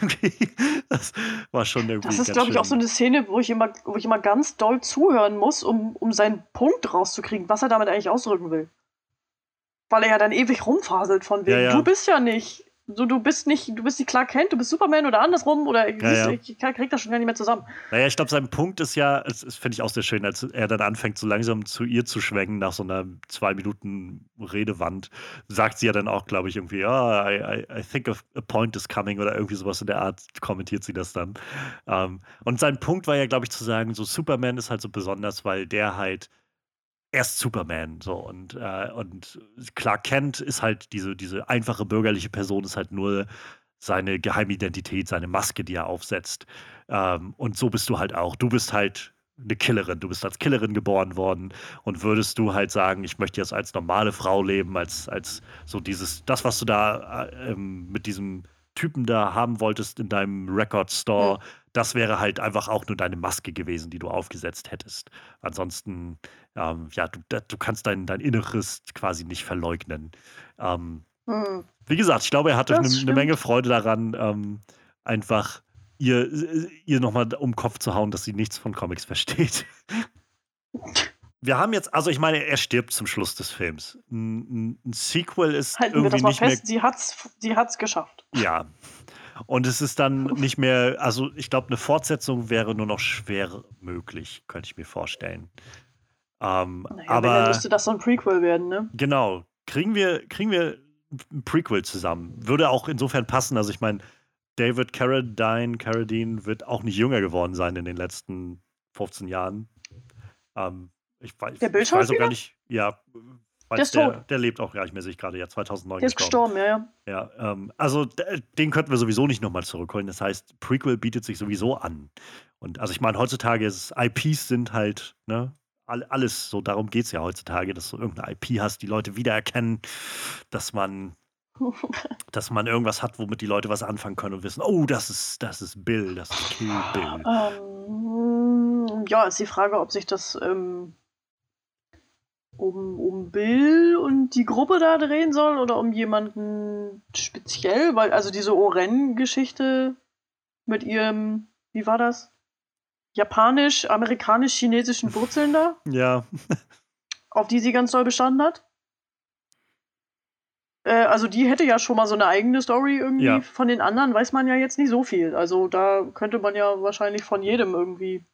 Das war schon irgendwie. Das ist, glaube ich, auch so eine Szene, wo ich immer, wo ich immer ganz doll zuhören muss, um, um seinen Punkt rauszukriegen, was er damit eigentlich ausdrücken will. Weil er ja dann ewig rumfaselt von wegen, Ja, ja. du bist ja nicht, so, du bist nicht, du bist nicht Clark Kent, du bist Superman oder andersrum oder Ja, ja. ich, ich krieg das schon gar nicht mehr zusammen. Naja, ich glaube, sein Punkt ist ja, das, das finde ich auch sehr schön, als er dann anfängt, so langsam zu ihr zu schwenken nach so einer zwei Minuten Redewand, sagt sie ja dann auch, glaube ich, irgendwie, ja, I, I, I think a, a point is coming oder irgendwie sowas in der Art, kommentiert sie das dann. Ähm, und sein Punkt war ja, glaube ich, zu sagen, so Superman ist halt so besonders, weil der halt er ist Superman so und, äh, und Clark Kent ist halt diese, diese einfache bürgerliche Person, ist halt nur seine Geheimidentität, seine Maske, die er aufsetzt. Ähm, und so bist du halt auch. Du bist halt eine Killerin. Du bist als Killerin geboren worden und würdest du halt sagen, ich möchte jetzt als normale Frau leben, als, als so dieses, das, was du da äh, ähm, mit diesem Typen da haben wolltest in deinem Record Store, das wäre halt einfach auch nur deine Maske gewesen, die du aufgesetzt hättest. Ansonsten, ähm, ja, du, du kannst dein, dein Inneres quasi nicht verleugnen. Ähm, Hm. wie gesagt, ich glaube, er hatte eine ne stimmt. Menge Freude daran, ähm, einfach ihr, ihr nochmal um den Kopf zu hauen, dass sie nichts von Comics versteht. Wir haben jetzt, also ich meine, er stirbt zum Schluss des Films. Ein, ein- Sequel ist Halten wir irgendwie das mal nicht mehr fest, sie hat's, sie hat's geschafft. ja. Und es ist dann nicht mehr, also ich glaube, eine Fortsetzung wäre nur noch schwer möglich, könnte ich mir vorstellen. Ähm, Naja, wenn, dann aber müsste das so ein Prequel werden, ne? genau, kriegen wir, kriegen wir ein Prequel zusammen. Würde auch insofern passen. Also ich meine, David Carradine, Carradine wird auch nicht jünger geworden sein in den letzten 15 Jahren. Ähm, ich weiß, Der ich weiß auch gar nicht, ja, weiß Der der, der lebt auch gar nicht mehr, sehe ich gerade, ja, 2009 Der ist gestorben. gestorben, ja, ja. Ja, ähm, also den könnten wir sowieso nicht nochmal zurückholen. Das heißt, Prequel bietet sich sowieso an. Und also ich meine, heutzutage ist IPs sind halt, ne, all, alles, so darum geht es ja heutzutage, dass du irgendeine IP hast, die Leute wiedererkennen, dass man, dass man irgendwas hat, womit die Leute was anfangen können und wissen, oh, das ist, das ist Bill, das ist Kill Bill. Ähm, ja, ist die Frage, ob sich das ähm, um, um Bill und die Gruppe da drehen soll oder um jemanden speziell, weil also diese Oren-Geschichte mit ihrem, wie war das? Japanisch, amerikanisch-chinesischen Wurzeln da, Ja, auf die sie ganz doll bestanden hat. Äh, also die hätte ja schon mal so eine eigene Story irgendwie. Ja. Von den anderen weiß man ja jetzt nicht so viel. Also da könnte man ja wahrscheinlich von jedem irgendwie.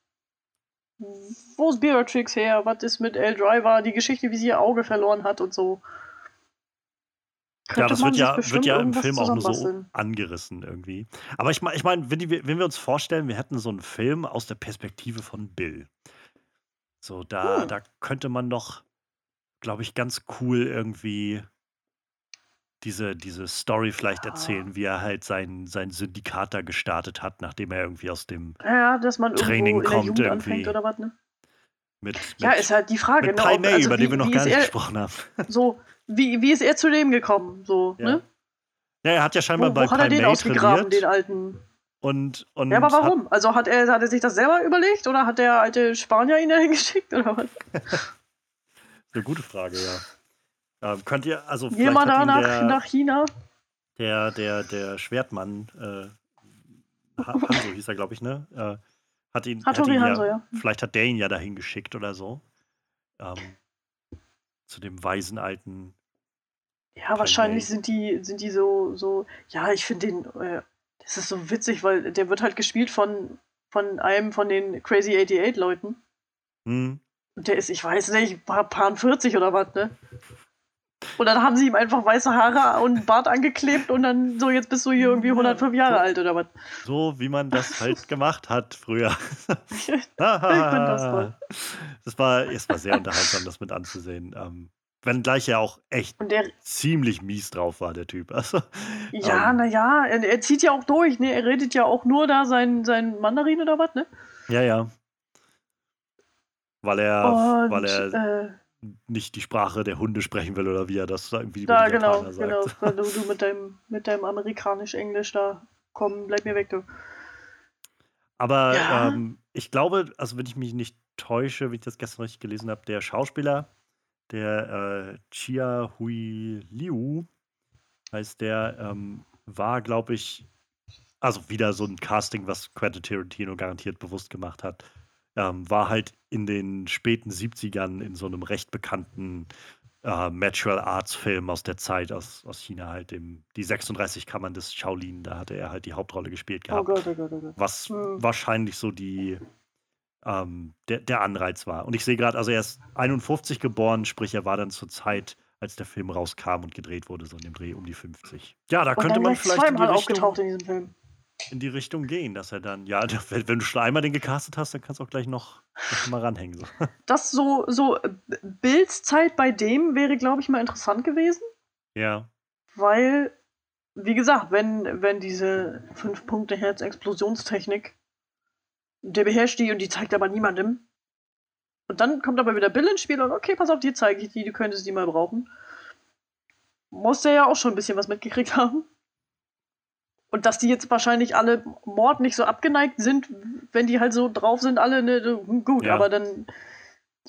Wo ist Beatrix her? Was ist mit L. Driver? Die Geschichte, wie sie ihr Auge verloren hat und so. ja, Könnte das man wird ja, wird ja im Film auch nur so angerissen irgendwie. Aber ich meine, ich mein, wenn, die- wenn wir uns vorstellen, wir hätten so einen Film aus der Perspektive von Bill. So, da, Hm. da könnte man doch, glaube ich, ganz cool irgendwie diese, diese Story vielleicht Ja. erzählen, wie er halt sein, sein Syndikat da gestartet hat, nachdem er irgendwie aus dem Ja, Training kommt irgendwie. was, ne? mit, Ja, mit, ist halt die Frage, mit ne? Pai Mei, also über wie, den wir noch gar nicht er, gesprochen haben. so, wie, wie ist er zu dem gekommen? So, Ja. ne? Ja, er hat ja scheinbar Wo, bei wo hat er den ausgegraben, den trainiert alten? und, und Ja, aber hat warum? Also hat er, hat er sich das selber überlegt oder hat der alte Spanier ihn dahin geschickt oder was? Eine gute Frage, ja. Ähm, könnt ihr, also Geh mal da nach, der, nach China. der, der, der Schwertmann, äh, Ha- Hanso hieß er, glaube ich, ne? Äh, hat ihn, hat ihn Hanzo, ja, ja. vielleicht hat der ihn ja dahin geschickt oder so. Ähm, zu dem weisen alten. Ja, wahrscheinlich sind die, sind die so, so, ja, ich finde den, äh, das ist so witzig, weil der wird halt gespielt von, von einem von den Crazy 88 Leuten. Hm. Und der ist, ich weiß nicht, paar, paar 40 oder was, ne? Und dann haben sie ihm einfach weiße Haare und Bart angeklebt und dann so, jetzt bist du hier irgendwie 105 Jahre alt oder was? So wie man das halt gemacht hat früher. ich finde das toll. Das war, es war sehr unterhaltsam, das mit anzusehen. Ähm, Wenngleich er auch echt der, ziemlich mies drauf war, der Typ. Also, ja, ähm, naja, er, er, zieht ja auch durch, ne? Er redet ja auch nur da sein, sein Mandarin oder was, ne? Ja, ja. Weil er, Und, weil er äh, nicht die Sprache der Hunde sprechen will oder wie er das irgendwie da, genau, sagt. genau. Weil du, du mit deinem, mit deinem amerikanisch-englisch da komm, bleib mir weg, du. Aber ja. ähm, ich glaube, also wenn ich mich nicht täusche, wie ich das gestern richtig gelesen habe, der Schauspieler, der äh, Chia Hui Liu heißt der, ähm, war, glaube ich, also wieder so ein Casting, was Quentin Tarantino garantiert bewusst gemacht hat. Ähm, war halt in den späten 70ern in so einem recht bekannten äh, Martial Arts Film aus der Zeit aus, aus China halt, dem, die 36 Kammern des Shaolin, da hatte er halt die Hauptrolle gespielt oh gehabt. Oh Gott, oh Gott, oh Gott. Was hm. wahrscheinlich so die, ähm, der, der Anreiz war. Und ich sehe gerade, also er ist 51 geboren, sprich er war dann zur Zeit, als der Film rauskam und gedreht wurde, so in dem Dreh um die 50. Ja, da und könnte man vielleicht in die, Richtung, in, diesem Film. In die Richtung gehen, dass er dann, ja, wenn, du schon einmal den gecastet hast, dann kannst du auch gleich noch, noch mal ranhängen. So. Das so, so äh, Bills Zeit bei dem wäre, glaube ich, mal interessant gewesen. Ja. Weil, wie gesagt, wenn, wenn diese 5 Punkte Herz Explosionstechnik der beherrscht die und die zeigt aber niemandem. Und dann kommt aber wieder Bill ins Spiel und okay, pass auf, dir zeige ich die, du könntest die mal brauchen. Muss der ja auch schon ein bisschen was mitgekriegt haben. Und dass die jetzt wahrscheinlich alle Mord nicht so abgeneigt sind, wenn die halt so drauf sind, alle, ne, gut, ja. aber dann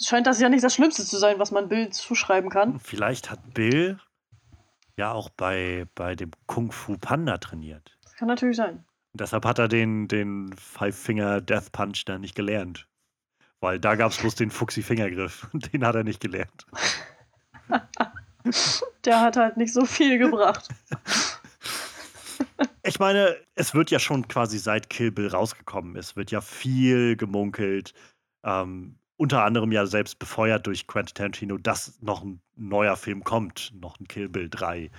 scheint das ja nicht das Schlimmste zu sein, was man Bill zuschreiben kann. Vielleicht hat Bill ja auch bei, bei dem Kung Fu Panda trainiert. Das kann natürlich sein. Deshalb hat er den, den Five-Finger Death Punch da nicht gelernt. Weil da gab es bloß den Fuchsi-Fingergriff. Den hat er nicht gelernt. Der hat halt nicht so viel gebracht. Ich meine, es wird ja schon quasi seit Kill Bill rausgekommen ist, wird ja viel gemunkelt. Ähm, unter anderem ja selbst befeuert durch Quentin Tarantino, dass noch ein neuer Film kommt, noch ein Kill Bill 3.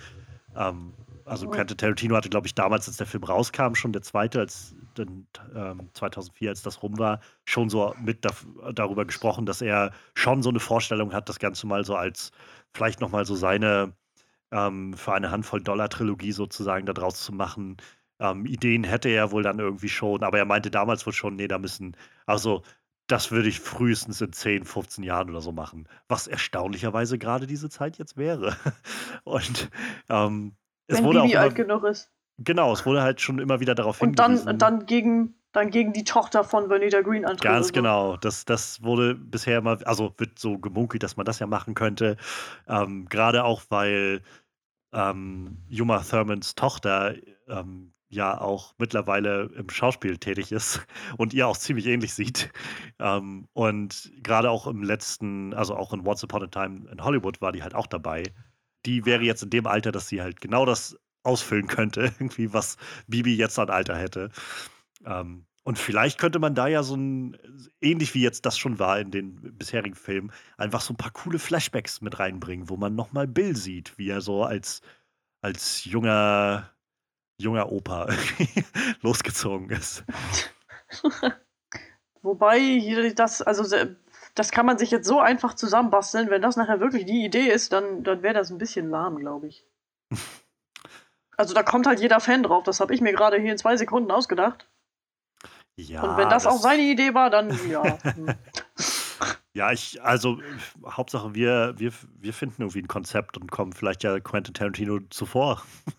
Ähm, also Quentin Tarantino hatte, glaube ich, damals, als der Film rauskam, schon der zweite, als dann, ähm, 2004, als das rum war, schon so mit da, darüber gesprochen, dass er schon so eine Vorstellung hat, das Ganze mal so als vielleicht nochmal so seine ähm, für eine Handvoll Dollar Trilogie sozusagen daraus zu machen. Ähm, Ideen hätte er wohl dann irgendwie schon, aber er meinte damals wohl schon, nee, da müssen, also das würde ich frühestens in 10, 15 Jahren oder so machen. Was erstaunlicherweise gerade diese Zeit jetzt wäre. Und ähm, es Wenn wurde Bibi auch alt genug ist. Genau, es wurde halt schon immer wieder darauf und hingewiesen. Und dann, gegen, dann gegen die Tochter von Vanita Green antreten. Ganz genau. Das, das wurde bisher immer, also wird so gemunkelt, dass man das ja machen könnte. Ähm, Gerade auch, weil ähm, Juma Thurmans Tochter ähm, ja auch mittlerweile im Schauspiel tätig ist und ihr auch ziemlich ähnlich sieht. Ähm, und gerade auch im letzten, also auch in Once Upon a Time in Hollywood war die halt auch dabei die wäre jetzt in dem Alter, dass sie halt genau das ausfüllen könnte, irgendwie, was Bibi jetzt an Alter hätte. Ähm, und vielleicht könnte man da ja so ein, ähnlich wie jetzt das schon war in den bisherigen Filmen, einfach so ein paar coole Flashbacks mit reinbringen, wo man nochmal Bill sieht, wie er so als, als junger, junger Opa losgezogen ist. Wobei das, also das kann man sich jetzt so einfach zusammenbasteln. Wenn das nachher wirklich die Idee ist, dann, dann wäre das ein bisschen lahm, glaube ich. also da kommt halt jeder Fan drauf. Das habe ich mir gerade hier in zwei Sekunden ausgedacht. Ja. Und wenn das, das auch seine Idee war, dann ja. Hm. Ja, ich, also Hauptsache wir, wir, wir finden irgendwie ein Konzept und kommen vielleicht ja Quentin Tarantino zuvor.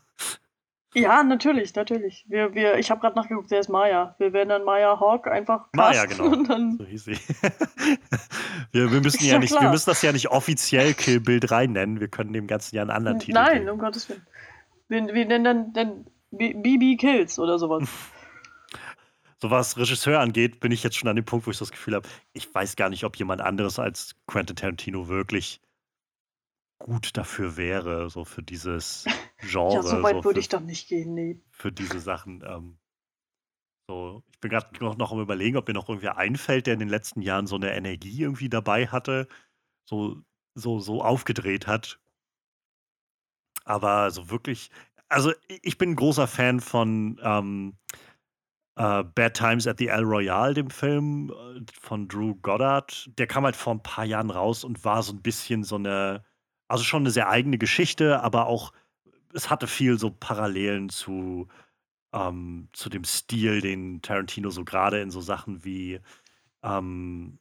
Ja, natürlich, natürlich. Wir, wir, ich habe gerade nachgeguckt, der ist Maya. Wir werden dann Maya Hawk einfach Maya, genau. so hieß sie. wir, wir, müssen ja, ja nicht, wir müssen das ja nicht offiziell Kill Bild rein nennen. Wir können dem Ganzen ja einen anderen Titel Nein, geben. um Gottes Willen. Wir, wir nennen dann, dann BB Kills oder sowas. So was Regisseur angeht, bin ich jetzt schon an dem Punkt, wo ich das Gefühl habe, ich weiß gar nicht, ob jemand anderes als Quentin Tarantino wirklich gut dafür wäre, so für dieses Ja, Genre, so weit so würde ich dann nicht gehen, ne. für diese Sachen. Ähm, so, ich bin gerade noch, noch am Überlegen, ob mir noch irgendwer einfällt, der in den letzten Jahren so eine Energie irgendwie dabei hatte, so, so, so aufgedreht hat. Aber so wirklich, also ich bin ein großer Fan von ähm, äh, Bad Times at the El Royale, dem Film äh, von Drew Goddard. Der kam halt vor ein paar Jahren raus und war so ein bisschen so eine, also schon eine sehr eigene Geschichte, aber auch, es hatte viel so Parallelen zu, ähm, zu dem Stil, den Tarantino so gerade in so Sachen wie ähm,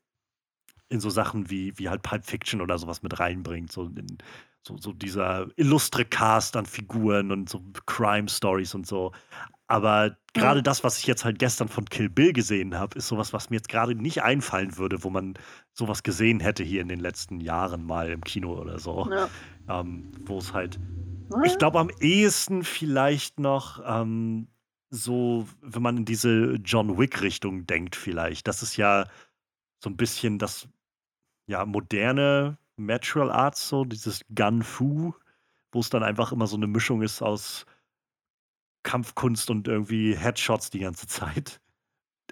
in so Sachen wie, wie halt Pulp Fiction oder sowas mit reinbringt. So, in, so, so dieser illustre Cast an Figuren und so Crime Stories und so. Aber gerade Mhm. das, was ich jetzt halt gestern von Kill Bill gesehen habe, ist sowas, was mir jetzt gerade nicht einfallen würde, wo man sowas gesehen hätte hier in den letzten Jahren mal im Kino oder so. Ja. Ähm, wo es halt ich glaube am ehesten vielleicht noch ähm, so, wenn man in diese John Wick-Richtung denkt, vielleicht. Das ist ja so ein bisschen das ja, moderne Martial Arts, so dieses Gun Fu, wo es dann einfach immer so eine Mischung ist aus Kampfkunst und irgendwie Headshots die ganze Zeit.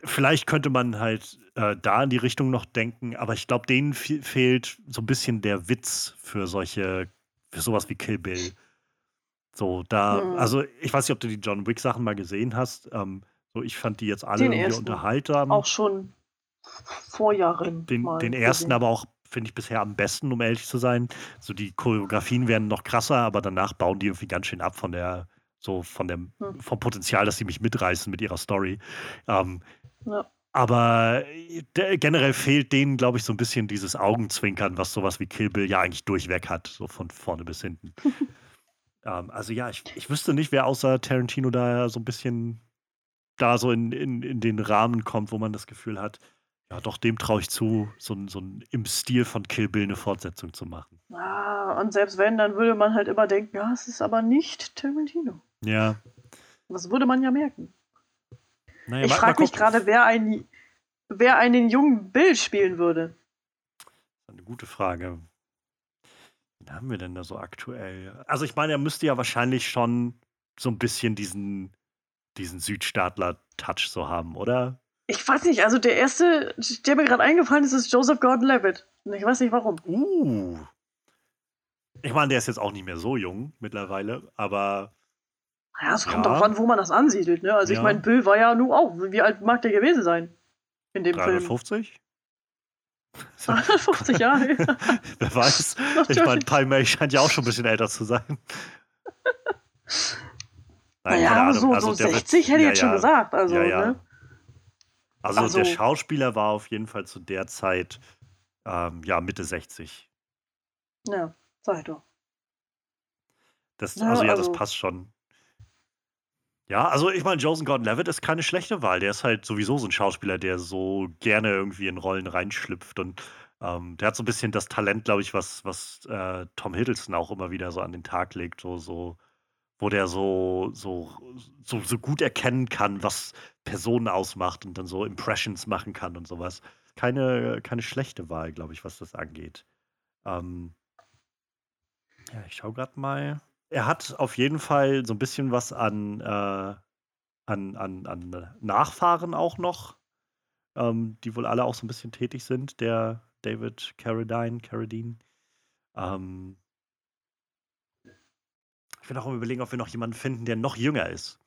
Vielleicht könnte man halt äh, da in die Richtung noch denken, aber ich glaube, denen fe fehlt so ein bisschen der Witz für solche, für sowas wie Kill Bill. So, da, Mhm. also ich weiß nicht, ob du die John Wick-Sachen mal gesehen hast. Ähm, so, ich fand die jetzt alle Den irgendwie ersten. unterhaltsam. Auch schon vor Jahren Den, mal den ersten gesehen. aber auch, finde ich, bisher am besten, um ehrlich zu sein. So, die Choreografien werden noch krasser, aber danach bauen die irgendwie ganz schön ab von der, so von dem, Hm. vom Potenzial, dass sie mich mitreißen mit ihrer Story. Ähm, Ja. aber de- generell fehlt denen, glaube ich, so ein bisschen dieses Augenzwinkern, was sowas wie Kill Bill ja eigentlich durchweg hat, so von vorne bis hinten. ähm, also ja, ich, ich wüsste nicht, wer außer Tarantino da so ein bisschen da so in, in, in den Rahmen kommt, wo man das Gefühl hat, ja, doch, dem traue ich zu, so, so im Stil von Kill Bill eine Fortsetzung zu machen. Ah, und selbst wenn, dann würde man halt immer denken, ja, es ist aber nicht Tarantino. Ja, Das würde man ja merken. naja, ich frage mich gerade, wer, ein, wer einen jungen Bill spielen würde. Eine gute Frage. Wen haben wir denn da so aktuell? Also ich meine, er müsste ja wahrscheinlich schon so ein bisschen diesen, diesen Südstaatler-Touch so haben, oder? Ich weiß nicht, also der erste, der mir gerade eingefallen ist, ist Joseph Gordon-Levitt. Und ich weiß nicht warum. Uh. Ich meine, der ist jetzt auch nicht mehr so jung mittlerweile, aber Ja, es kommt Ja. darauf an, wo man das ansiedelt. Ne? Also ich Ja. meine, Bill war ja nun auch. Wie alt mag der gewesen sein? In dem Film. 350? 350 Jahre. Wer weiß. Ich meine, Pai Mei scheint ja auch schon ein bisschen älter zu sein. Nein, naja, so, Also so der wird- 60 hätte ich ja, jetzt schon gesagt. Also, Ja, ja. Ne? Also, Also- der Schauspieler war auf jeden Fall zu der Zeit ähm, ja Mitte 60. Ja, sag ich doch. Das, Ja, also ja, das also- passt schon. Ja, also ich meine, Joseph Gordon-Levitt ist keine schlechte Wahl. Der ist halt sowieso so ein Schauspieler, der so gerne irgendwie in Rollen reinschlüpft und ähm, der hat so ein bisschen das Talent, glaube ich, was, was äh, Tom Hiddleston auch immer wieder so an den Tag legt, so, so, wo der so, so, so, so gut erkennen kann, was Personen ausmacht und dann so Impressions machen kann und sowas. Keine, keine schlechte Wahl, glaube ich, was das angeht. Ähm, ja, ich schaue gerade mal. Er hat auf jeden Fall so ein bisschen was an, äh, an, an, an Nachfahren auch noch, ähm, die wohl alle auch so ein bisschen tätig sind. Der David Carradine, Carradine. Ähm, ich bin auch am überlegen, ob wir noch jemanden finden, der noch jünger ist.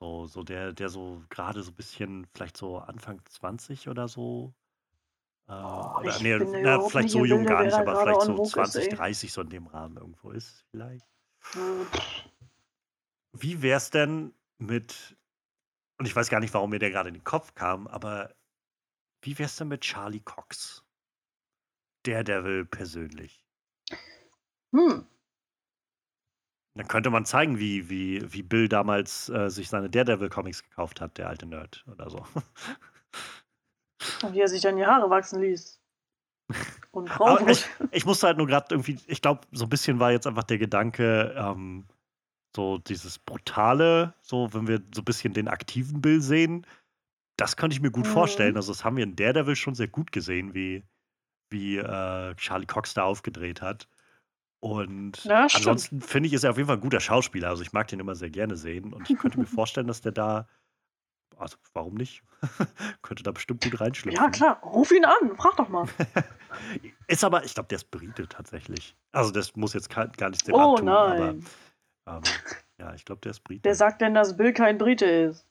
So, so der, der so gerade so ein bisschen, vielleicht so Anfang 20 oder so. Äh, oder, nee, na, vielleicht so jung gar nicht, aber vielleicht so vogue ist, 20, ey. 30 so in dem Rahmen irgendwo ist, vielleicht. Äh, Wie wär's denn mit, und ich weiß gar nicht, warum mir der gerade in den Kopf kam, aber wie wär's denn mit Charlie Cox? Daredevil persönlich. Hm. Dann könnte man zeigen, wie, wie, wie Bill damals äh, sich seine Daredevil-Comics gekauft hat, der alte Nerd oder so. Und wie er sich dann die Haare wachsen ließ. Und ich, ich musste halt nur gerade irgendwie, ich glaube, so ein bisschen war jetzt einfach der Gedanke, ähm, so dieses Brutale, so wenn wir so ein bisschen den aktiven Bill sehen, das könnte ich mir gut Mhm. vorstellen. Also das haben wir in Daredevil schon sehr gut gesehen, wie, wie äh, Charlie Cox da aufgedreht hat. Und Ja, stimmt. ansonsten finde ich, ist er auf jeden Fall ein guter Schauspieler. Also ich mag den immer sehr gerne sehen. Und ich könnte mir vorstellen, dass der da, also warum nicht? könnte da bestimmt gut Ja, reinschlüpfen. klar. Ruf ihn an. Frag doch mal. Ist aber, ich glaube, der ist Brite tatsächlich. Also das muss jetzt gar gar nichts dem Oh aber nein. ähm, ja, ich glaube, der ist Brite. Wer sagt denn, dass Bill kein Brite ist?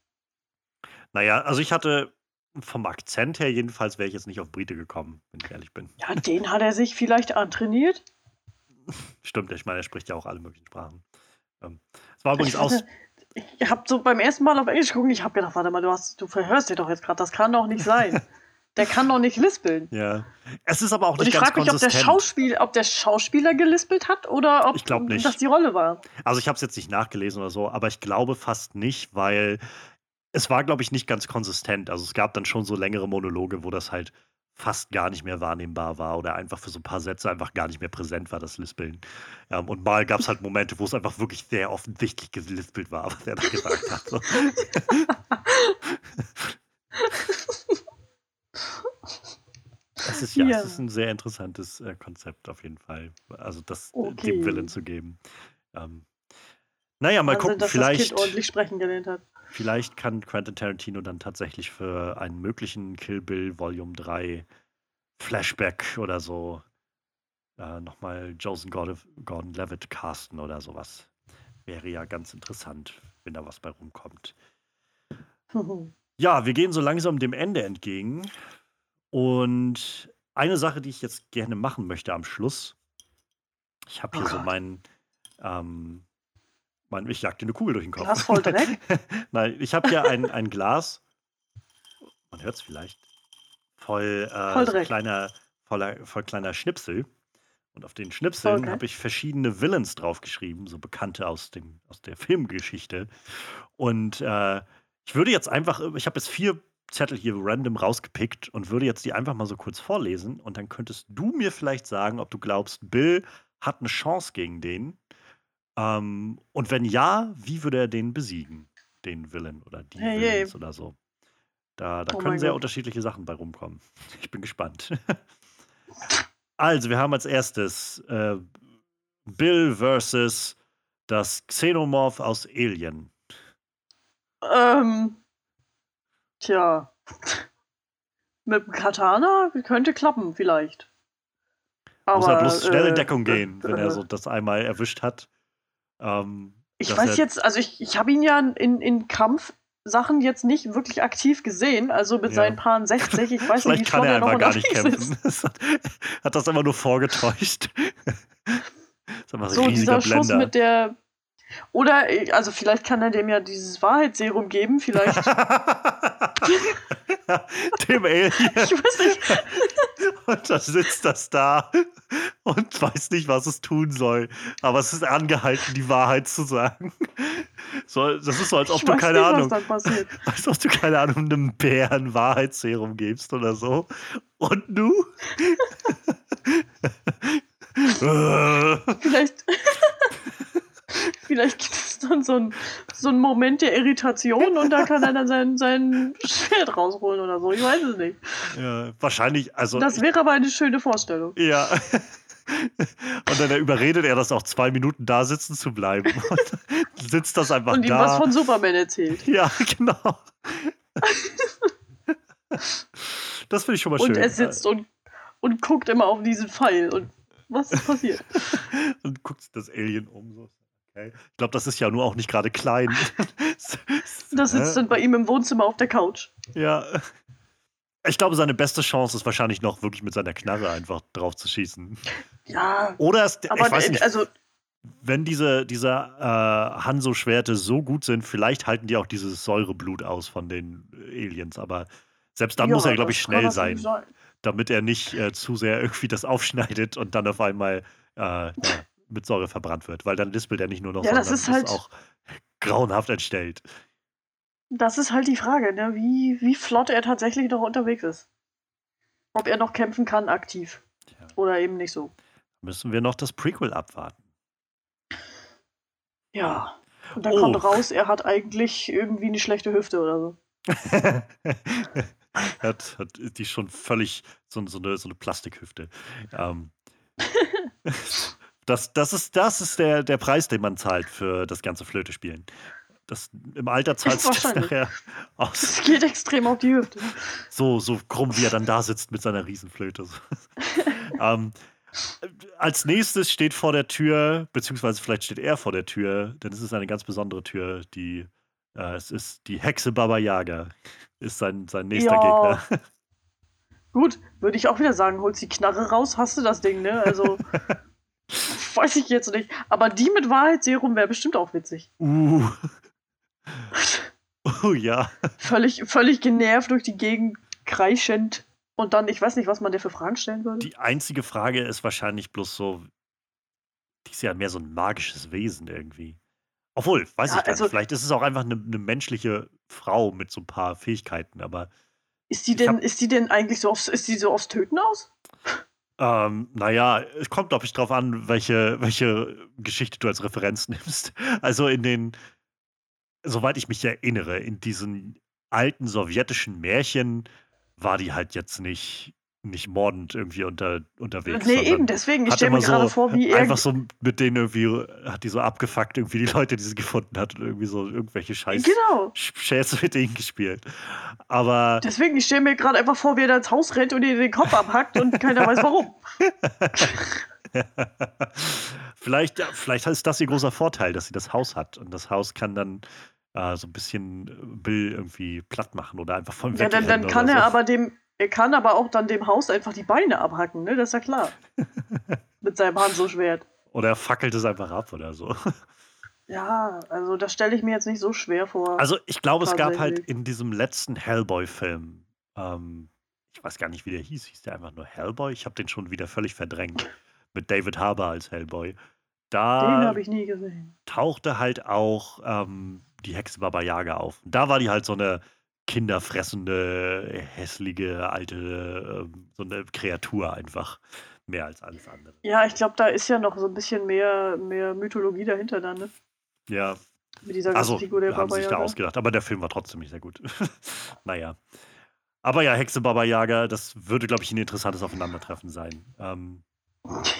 Naja, also ich hatte vom Akzent her jedenfalls wäre ich jetzt nicht auf Brite gekommen, wenn ich ehrlich bin. Ja, den hat er sich vielleicht antrainiert. Stimmt, ich meine, er spricht ja auch alle möglichen Sprachen. Ähm, es war übrigens Ich aus. ich habe so beim ersten Mal auf Englisch geguckt, ich habe gedacht, warte mal, du, hast, du verhörst dich doch jetzt gerade. Das kann doch nicht sein. Der kann doch nicht lispeln. Ja. Es ist aber auch Und nicht ich ganz frage mich, ob der. Schauspiel, ob der Schauspieler gelispelt hat oder ob Ich das die Rolle war. Also ich habe es jetzt nicht nachgelesen oder so, aber ich glaube fast nicht, weil es war, glaube ich, nicht ganz konsistent. Also es gab dann schon so längere Monologe, wo das halt fast gar nicht mehr wahrnehmbar war oder einfach für so ein paar Sätze einfach gar nicht mehr präsent war, das Lispeln. Ähm, und mal gab es halt Momente, wo es einfach wirklich sehr offensichtlich gelispelt war, was er da gesagt hat. So. Es ist ja, Ja. es ist ein sehr interessantes äh, Konzept auf jeden Fall. Also das äh, Okay. dem Willen zu geben. Ähm, naja, mal Wahnsinn, gucken, dass das vielleicht, Kind ordentlich sprechen gelernt hat. Vielleicht kann Quentin Tarantino dann tatsächlich für einen möglichen Kill Bill Volume 3 Flashback oder so äh, nochmal Joseph Gordon-Levitt casten oder sowas. Wäre ja ganz interessant, wenn da was bei rumkommt. Ja, wir gehen so langsam dem Ende entgegen. Und eine Sache, die ich jetzt gerne machen möchte am Schluss. Ich habe hier Oh so meinen, ähm, mein, ich jag dir eine Kugel durch den Kopf. Glas voll Dreck? Nein, ich habe hier ein, ein Glas, man hört es vielleicht, voll, äh, Voll so kleiner, voller, voll kleiner Schnipsel. Und auf den Schnipseln Okay. habe ich verschiedene Villains draufgeschrieben, so bekannte aus, dem, aus der Filmgeschichte. Und äh, ich würde jetzt einfach, ich habe jetzt vier Zettel hier random rausgepickt und würde jetzt die einfach mal so kurz vorlesen. Und dann könntest du mir vielleicht sagen, ob du glaubst, Bill hat eine Chance gegen den. Ähm, und wenn ja, wie würde er den besiegen? Den Villain oder die Hey, Villains hey. oder so. Da, da Oh können sehr Gott. unterschiedliche Sachen bei rumkommen. Ich bin gespannt. also, wir haben als erstes äh, Bill versus das Xenomorph aus Alien. Ähm, tja. Mit dem Katana könnte klappen, vielleicht. Muss Aber, er bloß schnell in äh, Deckung gehen, wenn er äh, so das einmal erwischt hat. Ähm, Ich weiß jetzt, also ich, ich habe ihn ja in, in Kampfsachen jetzt nicht wirklich aktiv gesehen, also mit Ja. seinen Paaren 60, ich weiß nicht, wie kann er er noch gar nicht kämpfen. hat, das immer nur vorgetäuscht. Das ist So, dieser Schuss Blender. mit der. Oder, äh, also vielleicht kann er dem ja dieses Wahrheitsserum geben, vielleicht. Dem Alien. ich weiß nicht. Und dann sitzt das da und weiß nicht, was es tun soll. Aber es ist angehalten, die Wahrheit zu sagen. So, das ist so, als ob ich du, keine nicht, Ahnung, als ob du, keine Ahnung, einem Bären Wahrheitsserum gibst oder so. Und du? Vielleicht. Vielleicht gibt es dann so einen so einen Moment der Irritation und da kann er dann sein, sein Schwert rausholen oder so. Ich weiß es nicht. ja, wahrscheinlich, also. Das wäre aber eine schöne Vorstellung. Ja. Und dann überredet er das auch zwei Minuten da sitzen zu bleiben. Und sitzt das einfach Und ihm da. was von Superman erzählt. Ja, genau. Das finde ich schon mal Und schön. er sitzt und, und guckt immer auf diesen Pfeil. Und was ist passiert? und guckt das Alien um. So. Okay. Ich glaube, das ist ja nur auch nicht gerade klein. Das sitzt dann bei ihm im Wohnzimmer auf der Couch. Ja. Ich glaube, seine beste Chance ist wahrscheinlich noch wirklich mit seiner Knarre einfach drauf zu schießen. Ja, Oder es, aber ich weiß äh, nicht, also wenn diese, diese äh, Hanso-Schwerte so gut sind, vielleicht halten die auch dieses Säureblut aus von den Aliens. Aber selbst dann ja, muss er, glaube ich, schnell natürlich sein, damit er nicht äh, zu sehr irgendwie das aufschneidet und dann auf einmal äh, ja, mit Säure verbrannt wird. Weil dann lispelt er nicht nur noch, Ja, das sondern ist halt- auch grauenhaft entstellt. Das ist halt die Frage, ne? wie, wie flott er tatsächlich noch unterwegs ist. Ob er noch kämpfen kann aktiv. Tja. Oder eben nicht so. Müssen wir noch das Prequel abwarten. Ja. Und dann Oh. kommt raus, er hat eigentlich irgendwie eine schlechte Hüfte oder so. hat, hat die schon völlig so, so, eine, so eine Plastikhüfte. Ähm, Das, das ist, das ist der, der Preis, den man zahlt für das ganze Flöte spielen. Das, Im Alter zahlt sich das nachher aus. Das geht extrem auf die Hüfte. So, so krumm, wie er dann da sitzt mit seiner Riesenflöte. ähm, als nächstes steht vor der Tür, beziehungsweise vielleicht steht er vor der Tür, denn es ist eine ganz besondere Tür, die äh, es ist die Hexe Baba Yaga, ist sein, sein nächster ja. Gegner. Gut, würde ich auch wieder sagen, holst die Knarre raus, hast du das Ding, ne? Also, weiß ich jetzt nicht. Aber die mit Wahrheitsserum wäre bestimmt auch witzig. Uh. Oh ja. Völlig, völlig genervt durch die Gegend kreischend. Und dann, ich weiß nicht, was man dir für Fragen stellen würde. Die einzige Frage ist wahrscheinlich bloß so, die ist ja mehr so ein magisches Wesen irgendwie. Obwohl, weiß ja, ich gar also, nicht. Vielleicht ist es auch einfach eine, eine, menschliche Frau mit so ein paar Fähigkeiten, aber. Ist die denn, hab, ist die denn eigentlich so aufs, ist die so aufs Töten aus? Ähm, naja, es kommt, glaube ich, drauf an, welche, welche Geschichte du als Referenz nimmst. Also in den, soweit ich mich erinnere, in diesen alten sowjetischen Märchen war die halt jetzt nicht, nicht mordend irgendwie unter, unterwegs. Nee, eben, deswegen. Ich stelle mir gerade so, vor, wie er. Einfach so mit denen irgendwie, hat die so abgefuckt, irgendwie die Leute, die sie gefunden hat und irgendwie so irgendwelche Scheiß genau. Schätze mit denen gespielt. Aber. Deswegen, ich stelle mir gerade einfach vor, wie er da ins Haus rennt und ihr den Kopf abhackt und keiner weiß warum. vielleicht, vielleicht ist das ihr großer Vorteil, dass sie das Haus hat. Und das Haus kann dann äh, so ein bisschen Bill irgendwie platt machen oder einfach von Ja, dann, dann kann er so. aber dem, er kann aber auch dann dem Haus einfach die Beine abhacken, ne? Das ist ja klar. Mit seinem Hanzo-Schwert. Oder er fackelt es einfach ab oder so. Ja, also das stelle ich mir jetzt nicht so schwer vor. Also ich glaube, es gab halt in diesem letzten Hellboy-Film, ähm, ich weiß gar nicht, wie der hieß, hieß der einfach nur Hellboy? Ich habe den schon wieder völlig verdrängt. Mit David Harbour als Hellboy. Da den habe ich nie gesehen. Tauchte halt auch ähm, die Hexe Baba Yaga auf. Und da war die halt so eine kinderfressende, hässliche, alte, ähm, so eine Kreatur einfach. Mehr als alles andere. Ja, ich glaube, da ist ja noch so ein bisschen mehr, mehr Mythologie dahinter dann, ne? Ja. Mit dieser also, Figur der haben Baba sich da ausgedacht. Aber der Film war trotzdem nicht sehr gut. naja. Aber ja, Hexe Baba Yaga, das würde, glaube ich, ein interessantes Aufeinandertreffen sein. Ähm,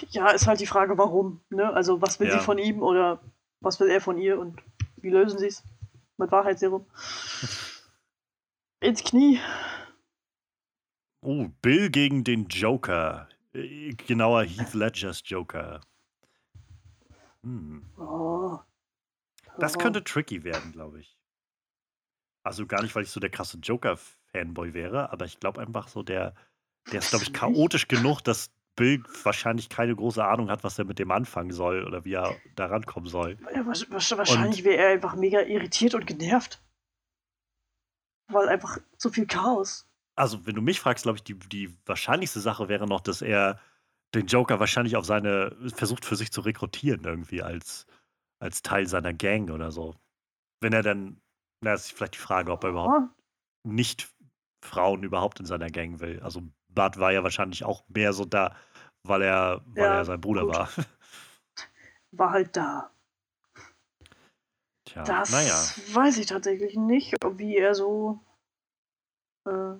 ja, ist halt die Frage, warum. Ne? Also, was will ja. sie von ihm oder was will er von ihr und wie lösen sie es? Mit Wahrheitsserum. Ins Knie. Oh, Bill gegen den Joker. Äh, genauer Heath Ledgers Joker. Hm. Oh. Das könnte tricky werden, glaube ich. Also gar nicht, weil ich so der krasse Joker-Fanboy wäre, aber ich glaube einfach so, der, der ist, glaube ich, chaotisch genug, dass Bill wahrscheinlich keine große Ahnung hat, was er mit dem anfangen soll oder wie er da rankommen soll. Ja, wahrscheinlich wäre er einfach mega irritiert und genervt. Weil einfach zu viel Chaos. Also, wenn du mich fragst, glaube ich, die, die wahrscheinlichste Sache wäre noch, dass er den Joker wahrscheinlich auf seine, versucht für sich zu rekrutieren, irgendwie als, als Teil seiner Gang oder so. Wenn er dann, na, ist vielleicht die Frage, ob er überhaupt oh. nicht Frauen überhaupt in seiner Gang will. Also Bart war ja wahrscheinlich auch mehr so da, weil er, weil ja, er sein Bruder gut. war. War halt da. Tja, das naja. weiß ich tatsächlich nicht, wie er so äh,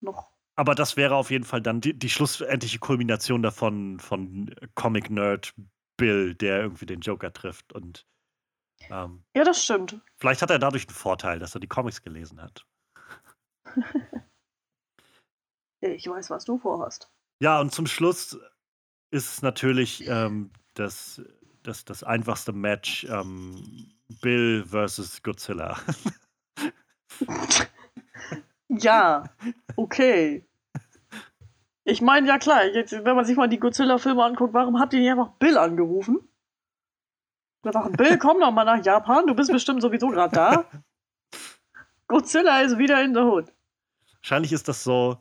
noch. Aber das wäre auf jeden Fall dann die, die schlussendliche Kulmination davon von Comic Nerd Bill, der irgendwie den Joker trifft. Und ähm, ja, das stimmt. Vielleicht hat er dadurch einen Vorteil, dass er die Comics gelesen hat. ich weiß, was du vorhast. Ja, und zum Schluss ist es natürlich ähm, das, das, das einfachste Match ähm, Bill versus Godzilla. ja, okay. Ich meine, ja klar, jetzt, wenn man sich mal die Godzilla-Filme anguckt, warum habt ihr nicht einfach Bill angerufen? Einfach, Bill, komm doch mal nach Japan, du bist bestimmt sowieso gerade da. Godzilla ist wieder in der Hood. Wahrscheinlich ist das so,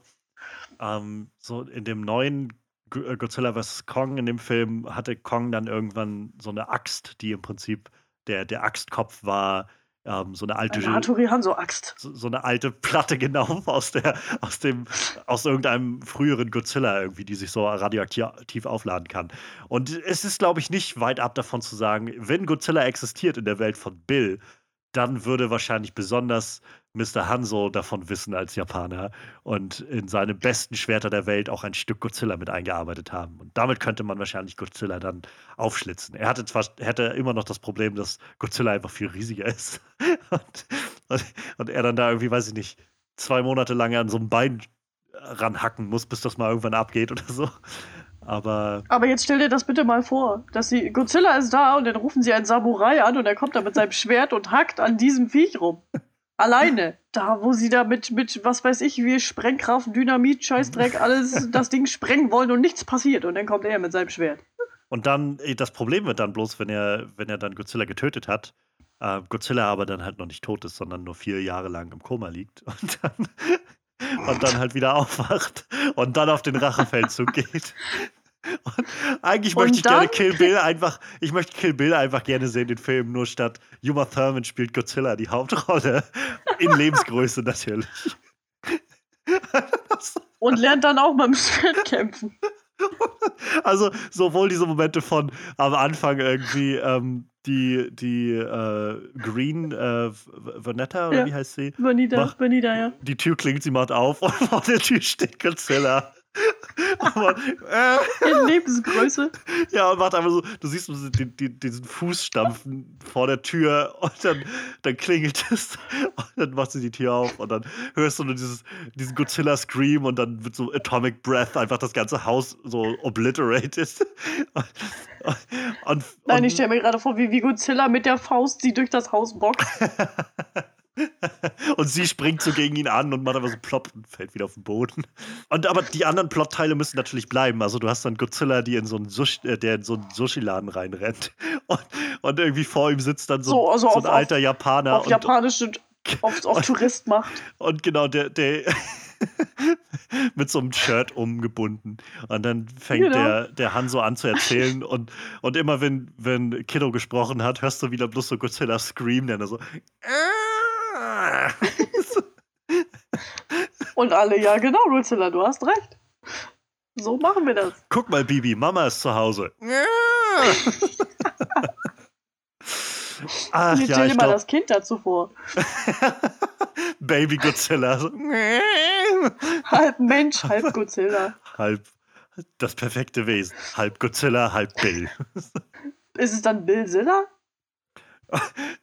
ähm, so in dem neuen äh, Godzilla vs. Kong, in dem Film, hatte Kong dann irgendwann so eine Axt, die im Prinzip der, der Axtkopf war. Ähm, so eine alte eine Hattori Axt. So, so, eine alte Platte genau aus der aus dem aus irgendeinem früheren Godzilla irgendwie, die sich so radioaktiv aufladen kann. Und es ist glaube ich nicht weit ab davon zu sagen, wenn Godzilla existiert in der Welt von Bill, dann würde wahrscheinlich besonders Mr. Hanzo davon wissen als Japaner und in seine besten Schwerter der Welt auch ein Stück Godzilla mit eingearbeitet haben. Und damit könnte man wahrscheinlich Godzilla dann aufschlitzen. Er hatte zwar hätte immer noch das Problem, dass Godzilla einfach viel riesiger ist. Und, und, und er dann da irgendwie, weiß ich nicht, zwei Monate lang an so einem Bein ranhacken muss, bis das mal irgendwann abgeht oder so. Aber. Aber jetzt stell dir das bitte mal vor, dass sie. Godzilla ist da und dann rufen sie einen Samurai an und er kommt da mit seinem Schwert und hackt an diesem Viech rum. Alleine. Da, wo sie da mit, mit, was weiß ich, wie Sprengkraft, Dynamit, Scheißdreck, alles das Ding sprengen wollen und nichts passiert. Und dann kommt er mit seinem Schwert. Und dann, das Problem wird dann bloß, wenn er, wenn er dann Godzilla getötet hat, äh, Godzilla aber dann halt noch nicht tot ist, sondern nur vier Jahre lang im Koma liegt und dann, und dann halt wieder aufwacht und dann auf den Rachefeldzug geht. Und eigentlich und möchte ich gerne Kill Bill einfach, ich möchte Kill Bill einfach gerne sehen, den Film, nur statt Uma Thurman spielt Godzilla die Hauptrolle. In Lebensgröße natürlich. Und lernt dann auch beim Schwert kämpfen. Also sowohl diese Momente von am Anfang irgendwie ähm, die, die äh, Green äh, Vanetta, oder ja. wie heißt sie? Vanita, Vanita, ja. Die Tür klingt, sie macht auf und vor der Tür steht Godzilla. Aber, äh, In Lebensgröße. Ja, und macht einfach so, du siehst den, den, diesen Fußstampfen vor der Tür und dann, dann klingelt es und dann macht sie die Tür auf und dann hörst du nur dieses, diesen Godzilla-Scream und dann wird so Atomic Breath einfach das ganze Haus so obliterated. Und, und, Nein, ich stelle mir gerade vor, wie, wie Godzilla mit der Faust sie durch das Haus boxt. und sie springt so gegen ihn an und macht einfach so plopp und fällt wieder auf den Boden. Und aber die anderen Plotteile müssen natürlich bleiben. Also du hast dann Godzilla, die in so einen Sushi, äh, der in so einen Sushi-Laden reinrennt. Und, und, irgendwie vor ihm sitzt dann so, so, also so ein auf, alter Japaner. Auf und, japanische, auf, auf Tourist macht. Und genau, der, der mit so einem Shirt umgebunden. Und dann fängt genau. der, der Hanso an zu erzählen. und, und immer wenn, wenn Kiddo gesprochen hat, hörst du wieder bloß so Godzilla Scream, der so. Und alle, ja genau, Godzilla, du hast recht. So machen wir das. Guck mal, Bibi, Mama ist zu Hause. Ach, ich ja, stell dir mal glaub... das Kind dazu vor. Baby Godzilla. halb Mensch, halb Godzilla. Halb das perfekte Wesen. Halb Godzilla, halb Bill. Ist es dann Bill Zilla?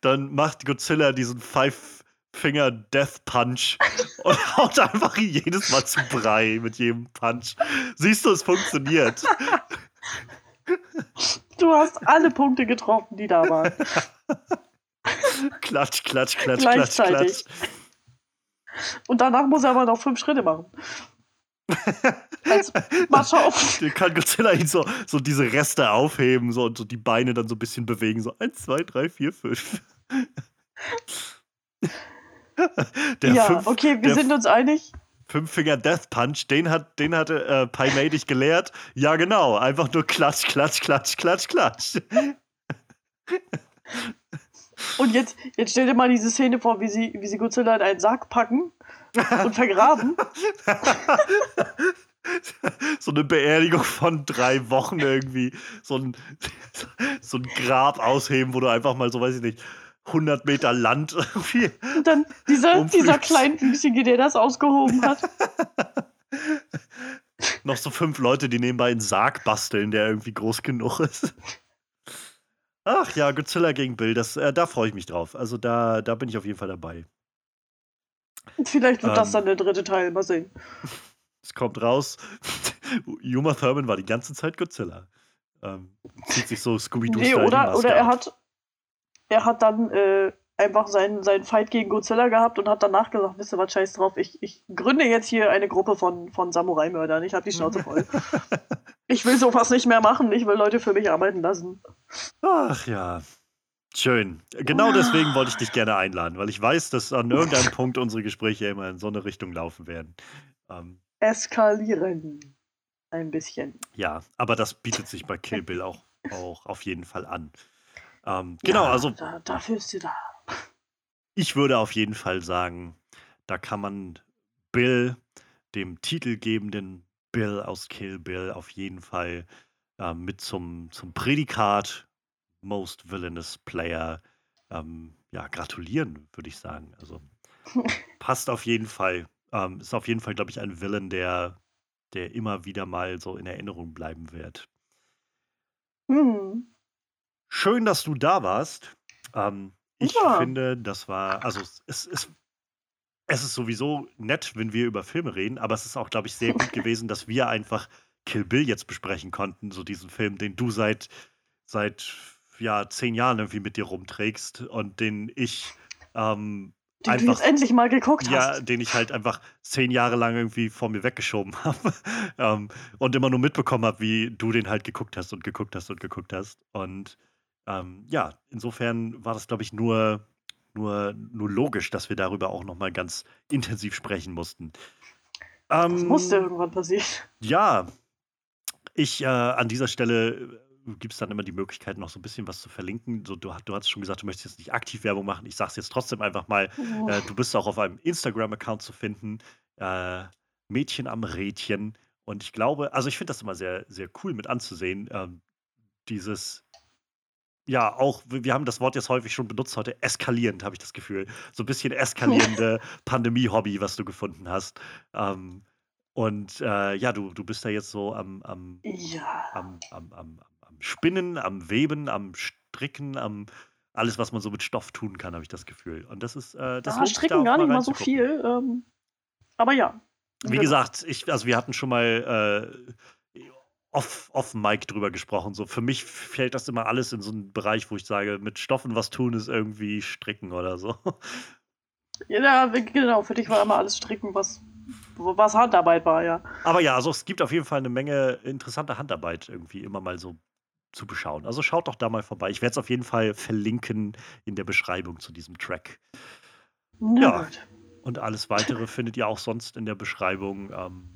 Dann macht Godzilla diesen Five Finger Death Punch und haut einfach jedes Mal zu Brei mit jedem Punch. Siehst du, es funktioniert. Du hast alle Punkte getroffen, die da waren. Klatsch, klatsch, klatsch, klatsch, klatsch. Und danach muss er aber noch fünf Schritte machen. Als auf. Dann kann Godzilla ihn so, so diese Reste aufheben so, und so die Beine dann so ein bisschen bewegen. So eins, zwei, drei, vier, fünf. ja, fünf, okay, wir sind uns einig. Fünffinger Death Punch, den hat, den hatte äh, Pai dich gelehrt. Ja, genau. Einfach nur klatsch, klatsch, klatsch, klatsch, klatsch. Und jetzt, jetzt stell dir mal diese Szene vor, wie sie, wie sie Godzilla in einen Sarg packen und vergraben. so eine Beerdigung von drei Wochen irgendwie. So ein, so ein Grab ausheben, wo du einfach mal so, weiß ich nicht, 100 Meter Land. Und dann dieser, dieser Kleinwüchsige, der das ausgehoben hat. Noch so fünf Leute, die nebenbei einen Sarg basteln, der irgendwie groß genug ist. Ach ja, Godzilla gegen Bill, das, äh, da freue ich mich drauf. Also da, da bin ich auf jeden Fall dabei. Vielleicht wird ähm, das dann der dritte Teil, mal sehen. Es kommt raus, Uma Thurman war die ganze Zeit Godzilla. Ähm, zieht sich so Scooby-Doo Nee, oder, oder er hat, er hat dann äh, einfach seinen, seinen Fight gegen Godzilla gehabt und hat danach gesagt, wisst ihr was, scheiß drauf, ich, ich gründe jetzt hier eine Gruppe von, von Samurai-Mördern, ich hab die Schnauze voll. ich will sowas nicht mehr machen, ich will Leute für mich arbeiten lassen. Ach ja, Schön. Genau deswegen wollte ich dich gerne einladen, weil ich weiß, dass an irgendeinem Punkt unsere Gespräche immer in so eine Richtung laufen werden. Ähm, Eskalieren. Ein bisschen. Ja, aber das bietet sich bei Kill Bill auch, auch auf jeden Fall an. Ähm, genau, ja, also. Da, dafür ist sie da. Ich würde auf jeden Fall sagen, da kann man Bill, dem titelgebenden Bill aus Kill Bill, auf jeden Fall äh, mit zum, zum Prädikat Most Villainous Player ähm, ja, gratulieren, würde ich sagen. Also passt auf jeden Fall. Ähm, ist auf jeden Fall, glaube ich, ein Villain, der, der immer wieder mal so in Erinnerung bleiben wird. Mhm. Schön, dass du da warst. Ähm, ich Ja. finde, das war, also es, es, es, ist sowieso nett, wenn wir über Filme reden, aber es ist auch, glaube ich, sehr gut gewesen, dass wir einfach Kill Bill jetzt besprechen konnten, so diesen Film, den du seit, seit ja, zehn Jahren irgendwie mit dir rumträgst und den ich ähm, Den du einfach jetzt endlich mal geguckt ja, hast. den ich halt einfach zehn Jahre lang irgendwie vor mir weggeschoben habe ähm, und immer nur mitbekommen habe, wie du den halt geguckt hast und geguckt hast und geguckt hast. Und ähm, ja, insofern war das, glaube ich, nur, nur, nur logisch, dass wir darüber auch nochmal ganz intensiv sprechen mussten. Das musste Ähm, irgendwann passieren. ja, ich äh, an dieser Stelle gibt es dann immer die Möglichkeit, noch so ein bisschen was zu verlinken. So, du, du hast schon gesagt, du möchtest jetzt nicht aktiv Werbung machen. Ich sage es jetzt trotzdem einfach mal. Äh, du bist auch auf einem Instagram-Account zu finden. Äh, Mädchen am Rädchen. Und ich glaube, also ich finde das immer sehr, sehr cool mit anzusehen. Ähm, dieses, ja, auch, wir haben das Wort jetzt häufig schon benutzt heute, eskalierend, habe ich das Gefühl. So ein bisschen eskalierende Pandemie-Hobby, was du gefunden hast. Ähm, und äh, ja, du, du bist da jetzt so am, am, Ja. am, am, am, am Spinnen, am Weben, am Stricken, am alles, was man so mit Stoff tun kann, habe ich das Gefühl. Und das ist, äh, das Ja, da stricken auch gar nicht mal so viel. Ähm, aber ja. Wie Genau. gesagt, ich, also wir hatten schon mal äh, off, off Mic drüber gesprochen. So für mich fällt das immer alles in so einen Bereich, wo ich sage, mit Stoffen was tun ist irgendwie stricken oder so. Ja, genau. Für dich war immer alles stricken, was, was Handarbeit war, ja. Aber ja, also es gibt auf jeden Fall eine Menge interessante Handarbeit irgendwie immer mal so zu beschauen. Also schaut doch da mal vorbei. Ich werde es auf jeden Fall verlinken in der Beschreibung zu diesem Track. Na Ja. gut. Und alles weitere findet ihr auch sonst in der Beschreibung. Ähm,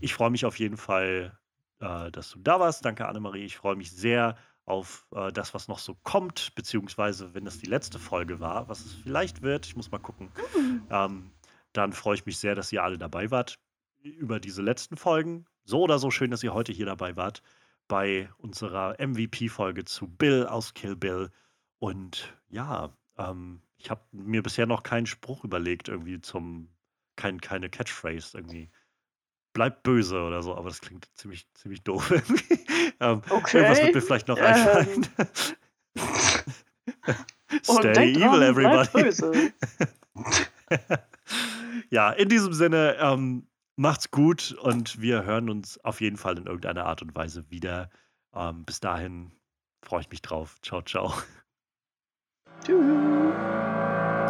ich freue mich auf jeden Fall, äh, dass du da warst. Danke, Annemarie. Ich freue mich sehr auf äh, das, was noch so kommt, beziehungsweise wenn das die letzte Folge war, was es vielleicht wird. Ich muss mal gucken. Hm. Ähm, dann freue ich mich sehr, dass ihr alle dabei wart über diese letzten Folgen. So oder so schön, dass ihr heute hier dabei wart bei unserer MVP-Folge zu Bill aus Kill Bill. Und ja, ähm, ich habe mir bisher noch keinen Spruch überlegt, irgendwie zum, kein, keine Catchphrase irgendwie. Bleibt böse oder so, aber das klingt ziemlich, ziemlich doof irgendwie. ähm, Irgendwas wird Okay. mir vielleicht noch Ähm. einfallen. Stay evil, dran, everybody. ja, in diesem Sinne, ähm, macht's gut und wir hören uns auf jeden Fall in irgendeiner Art und Weise wieder. Ähm, bis dahin freue ich mich drauf. Ciao, ciao. Tschüss.